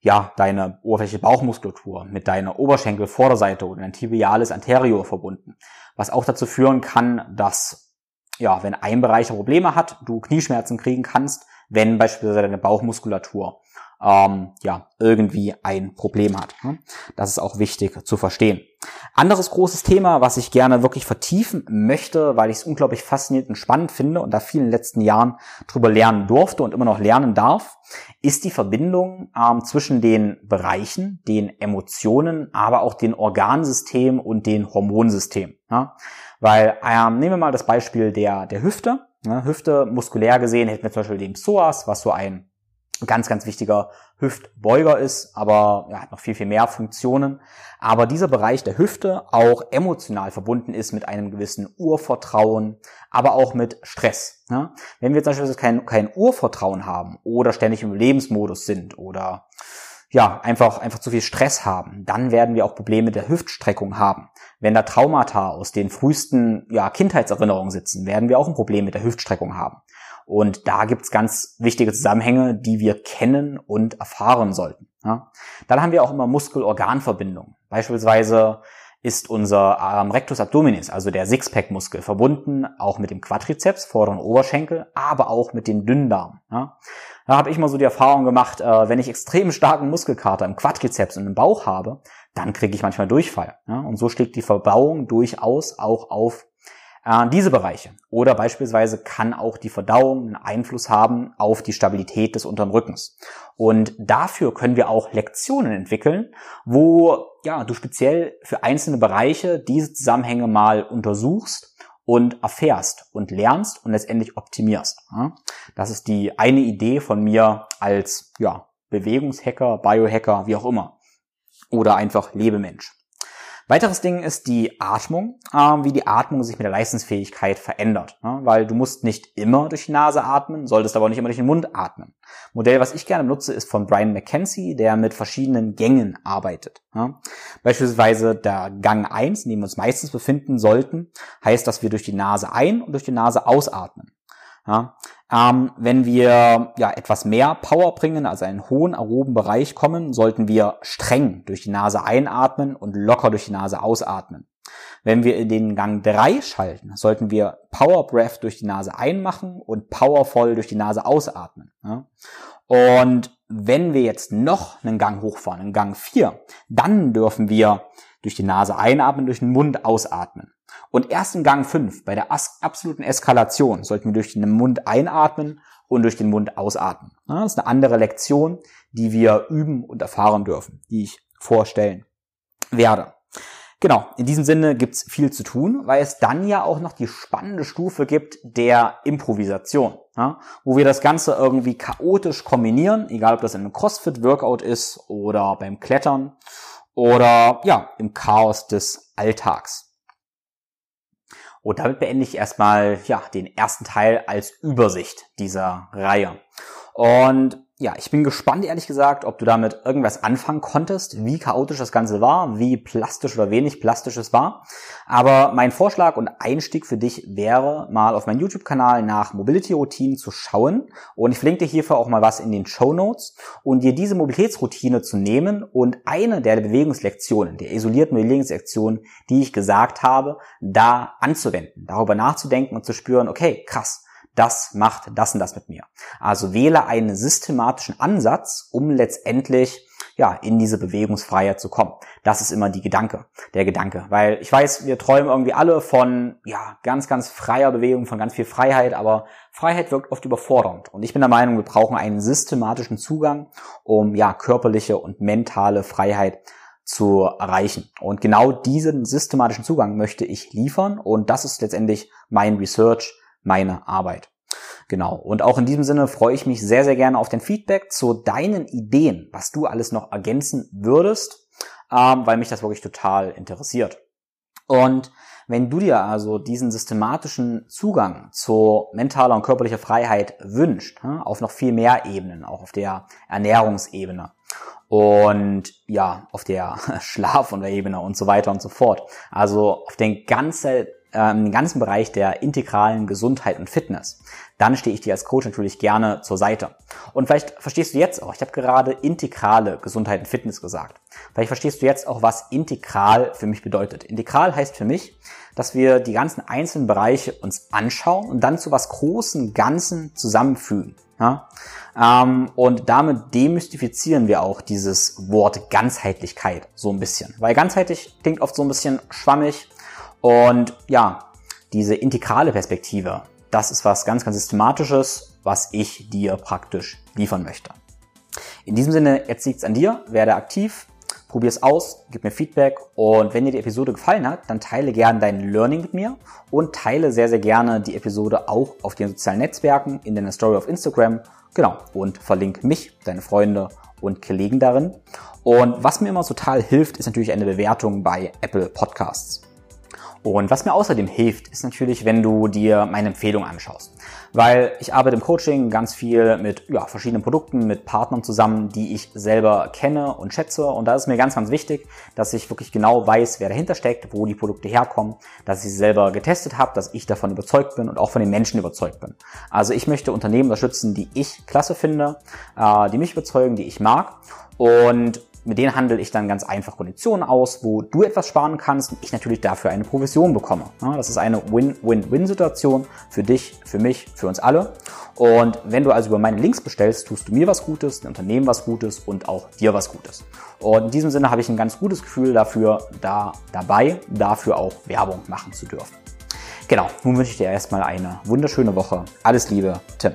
ja, deine oberflächliche Bauchmuskulatur mit deiner Oberschenkelvorderseite oder dein Tibialis anterior verbunden. Was auch dazu führen kann, dass, ja, wenn ein Bereich Probleme hat, du Knieschmerzen kriegen kannst, wenn beispielsweise deine Bauchmuskulatur ähm, ja, irgendwie ein Problem hat. Ne? Das ist auch wichtig zu verstehen. Anderes großes Thema, was ich gerne wirklich vertiefen möchte, weil ich es unglaublich faszinierend und spannend finde und da vielen letzten Jahren drüber lernen durfte und immer noch lernen darf, ist die Verbindung ähm, zwischen den Bereichen, den Emotionen, aber auch den Organsystemen und den Hormonsystemen. Ja? Weil ähm, nehmen wir mal das Beispiel der, der Hüfte. Ja, Hüfte muskulär gesehen hätten wir zum Beispiel den Psoas, was so ein ganz, ganz wichtiger Hüftbeuger ist, aber ja, hat noch viel, viel mehr Funktionen. Aber dieser Bereich der Hüfte auch emotional verbunden ist mit einem gewissen Urvertrauen, aber auch mit Stress. Ne? Wenn wir zum Beispiel kein, kein Urvertrauen haben oder ständig im Lebensmodus sind oder ja, einfach, einfach zu viel Stress haben, dann werden wir auch Probleme der Hüftstreckung haben. Wenn da Traumata aus den frühesten ja, Kindheitserinnerungen sitzen, werden wir auch ein Problem mit der Hüftstreckung haben. Und da gibt's ganz wichtige Zusammenhänge, die wir kennen und erfahren sollten. Ja. Dann haben wir auch immer Muskel-Organ-Verbindungen. Beispielsweise ist unser ähm, Rectus abdominis, also der Sixpack-Muskel, verbunden auch mit dem Quadrizeps, vorderen Oberschenkel, aber auch mit dem Dünndarm. Ja. Da habe ich mal so die Erfahrung gemacht, äh, wenn ich extrem starken Muskelkater im Quadrizeps und im Bauch habe, dann kriege ich manchmal Durchfall. Ja. Und so schlägt die Verbauung durchaus auch auf äh, diese Bereiche. Oder beispielsweise kann auch die Verdauung einen Einfluss haben auf die Stabilität des unteren Rückens. Und dafür können wir auch Lektionen entwickeln, wo ja, du speziell für einzelne Bereiche diese Zusammenhänge mal untersuchst und erfährst und lernst und letztendlich optimierst. Das ist die eine Idee von mir als ja, Bewegungshacker, Biohacker, wie auch immer. Oder einfach Lebemensch. Weiteres Ding ist die Atmung, äh, wie die Atmung sich mit der Leistungsfähigkeit verändert. Ne? Weil du musst nicht immer durch die Nase atmen, solltest aber auch nicht immer durch den Mund atmen. Modell, was ich gerne benutze, ist von Brian McKenzie, der mit verschiedenen Gängen arbeitet. Ne? Beispielsweise der Gang 1, in dem wir uns meistens befinden sollten, heißt, dass wir durch die Nase ein- und durch die Nase ausatmen. Ja, ähm, wenn wir ja etwas mehr Power bringen, also einen hohen aeroben Bereich kommen, sollten wir streng durch die Nase einatmen und locker durch die Nase ausatmen. Wenn wir in den Gang 3 schalten, sollten wir Power Breath durch die Nase einmachen und powervoll durch die Nase ausatmen. Ja? Und wenn wir jetzt noch einen Gang hochfahren, einen Gang 4, dann dürfen wir durch die Nase einatmen, durch den Mund ausatmen. Und erst in Gang 5, bei der absoluten Eskalation, sollten wir durch den Mund einatmen und durch den Mund ausatmen. Das ist eine andere Lektion, die wir üben und erfahren dürfen, die ich vorstellen werde. Genau, in diesem Sinne gibt's viel zu tun, weil es dann ja auch noch die spannende Stufe gibt der Improvisation, ja, wo wir das Ganze irgendwie chaotisch kombinieren, egal ob das in einem CrossFit-Workout ist oder beim Klettern oder ja, im Chaos des Alltags. Und damit beende ich erstmal ja, den ersten Teil als Übersicht dieser Reihe. Und ja, ich bin gespannt, ehrlich gesagt, ob du damit irgendwas anfangen konntest, wie chaotisch das Ganze war, wie plastisch oder wenig plastisch es war. Aber mein Vorschlag und Einstieg für dich wäre, mal auf meinen YouTube-Kanal nach Mobility-Routinen zu schauen. Und ich verlinke dir hierfür auch mal was in den Show Notes und dir diese Mobilitätsroutine zu nehmen und eine der Bewegungslektionen, der isolierten Bewegungslektionen, die ich gesagt habe, da anzuwenden, darüber nachzudenken und zu spüren, okay, krass, das macht das und das mit mir. Also wähle einen systematischen Ansatz, um letztendlich ja, in diese Bewegungsfreiheit zu kommen. Das ist immer die Gedanke, der Gedanke. Weil ich weiß, wir träumen irgendwie alle von, ja, ganz, ganz freier Bewegung, von ganz viel Freiheit, aber Freiheit wirkt oft überfordernd. Und ich bin der Meinung, wir brauchen einen systematischen Zugang, um, ja, körperliche und mentale Freiheit zu erreichen. Und genau diesen systematischen Zugang möchte ich liefern und das ist letztendlich mein Research, meine Arbeit. Genau. Und auch in diesem Sinne freue ich mich sehr, sehr gerne auf den Feedback zu deinen Ideen, was du alles noch ergänzen würdest, ähm, weil mich das wirklich total interessiert. Und wenn du dir also diesen systematischen Zugang zu mentaler und körperlicher Freiheit wünscht, auf noch viel mehr Ebenen, auch auf der Ernährungsebene und ja, auf der Schlaf- und Ebene und so weiter und so fort. Also auf den ganzen ähm, den ganzen Bereich der integralen Gesundheit und Fitness, dann stehe ich dir als Coach natürlich gerne zur Seite. Und vielleicht verstehst du jetzt auch, ich habe gerade integrale Gesundheit und Fitness gesagt. Vielleicht verstehst du jetzt auch, was integral für mich bedeutet. Integral heißt für mich, dass wir die ganzen einzelnen Bereiche uns anschauen und dann zu was großen Ganzen zusammenfügen. Ja? Ähm, und damit demystifizieren wir auch dieses Wort Ganzheitlichkeit so ein bisschen. Weil ganzheitlich klingt oft so ein bisschen schwammig und ja, diese integrale Perspektive, das ist was ganz, ganz Systematisches, was ich dir praktisch liefern möchte. In diesem Sinne, jetzt liegt's an dir, werde aktiv, probier's aus, gib mir Feedback und wenn dir die Episode gefallen hat, dann teile gerne dein Learning mit mir und teile sehr, sehr gerne die Episode auch auf den sozialen Netzwerken, in deiner Story auf Instagram, genau, und verlinke mich, deine Freunde und Kollegen darin. Und was mir immer total hilft, ist natürlich eine Bewertung bei Apple Podcasts. Und was mir außerdem hilft, ist natürlich, wenn du dir meine Empfehlung anschaust. Weil ich arbeite im Coaching ganz viel mit ja, verschiedenen Produkten, mit Partnern zusammen, die ich selber kenne und schätze. Und da ist mir ganz, ganz wichtig, dass ich wirklich genau weiß, wer dahinter steckt, wo die Produkte herkommen, dass ich sie selber getestet habe, dass ich davon überzeugt bin und auch von den Menschen überzeugt bin. Also ich möchte Unternehmen unterstützen, die ich klasse finde, äh, die mich überzeugen, die ich mag. Und mit denen handle ich dann ganz einfach Konditionen aus, wo du etwas sparen kannst und ich natürlich dafür eine Provision bekomme. Das ist eine Win-Win-Win-Situation für dich, für mich, für uns alle. Und wenn du also über meine Links bestellst, tust du mir was Gutes, dem Unternehmen was Gutes und auch dir was Gutes. Und in diesem Sinne habe ich ein ganz gutes Gefühl dafür, da dabei, dafür auch Werbung machen zu dürfen. Genau, nun wünsche ich dir erstmal eine wunderschöne Woche. Alles Liebe, Tim.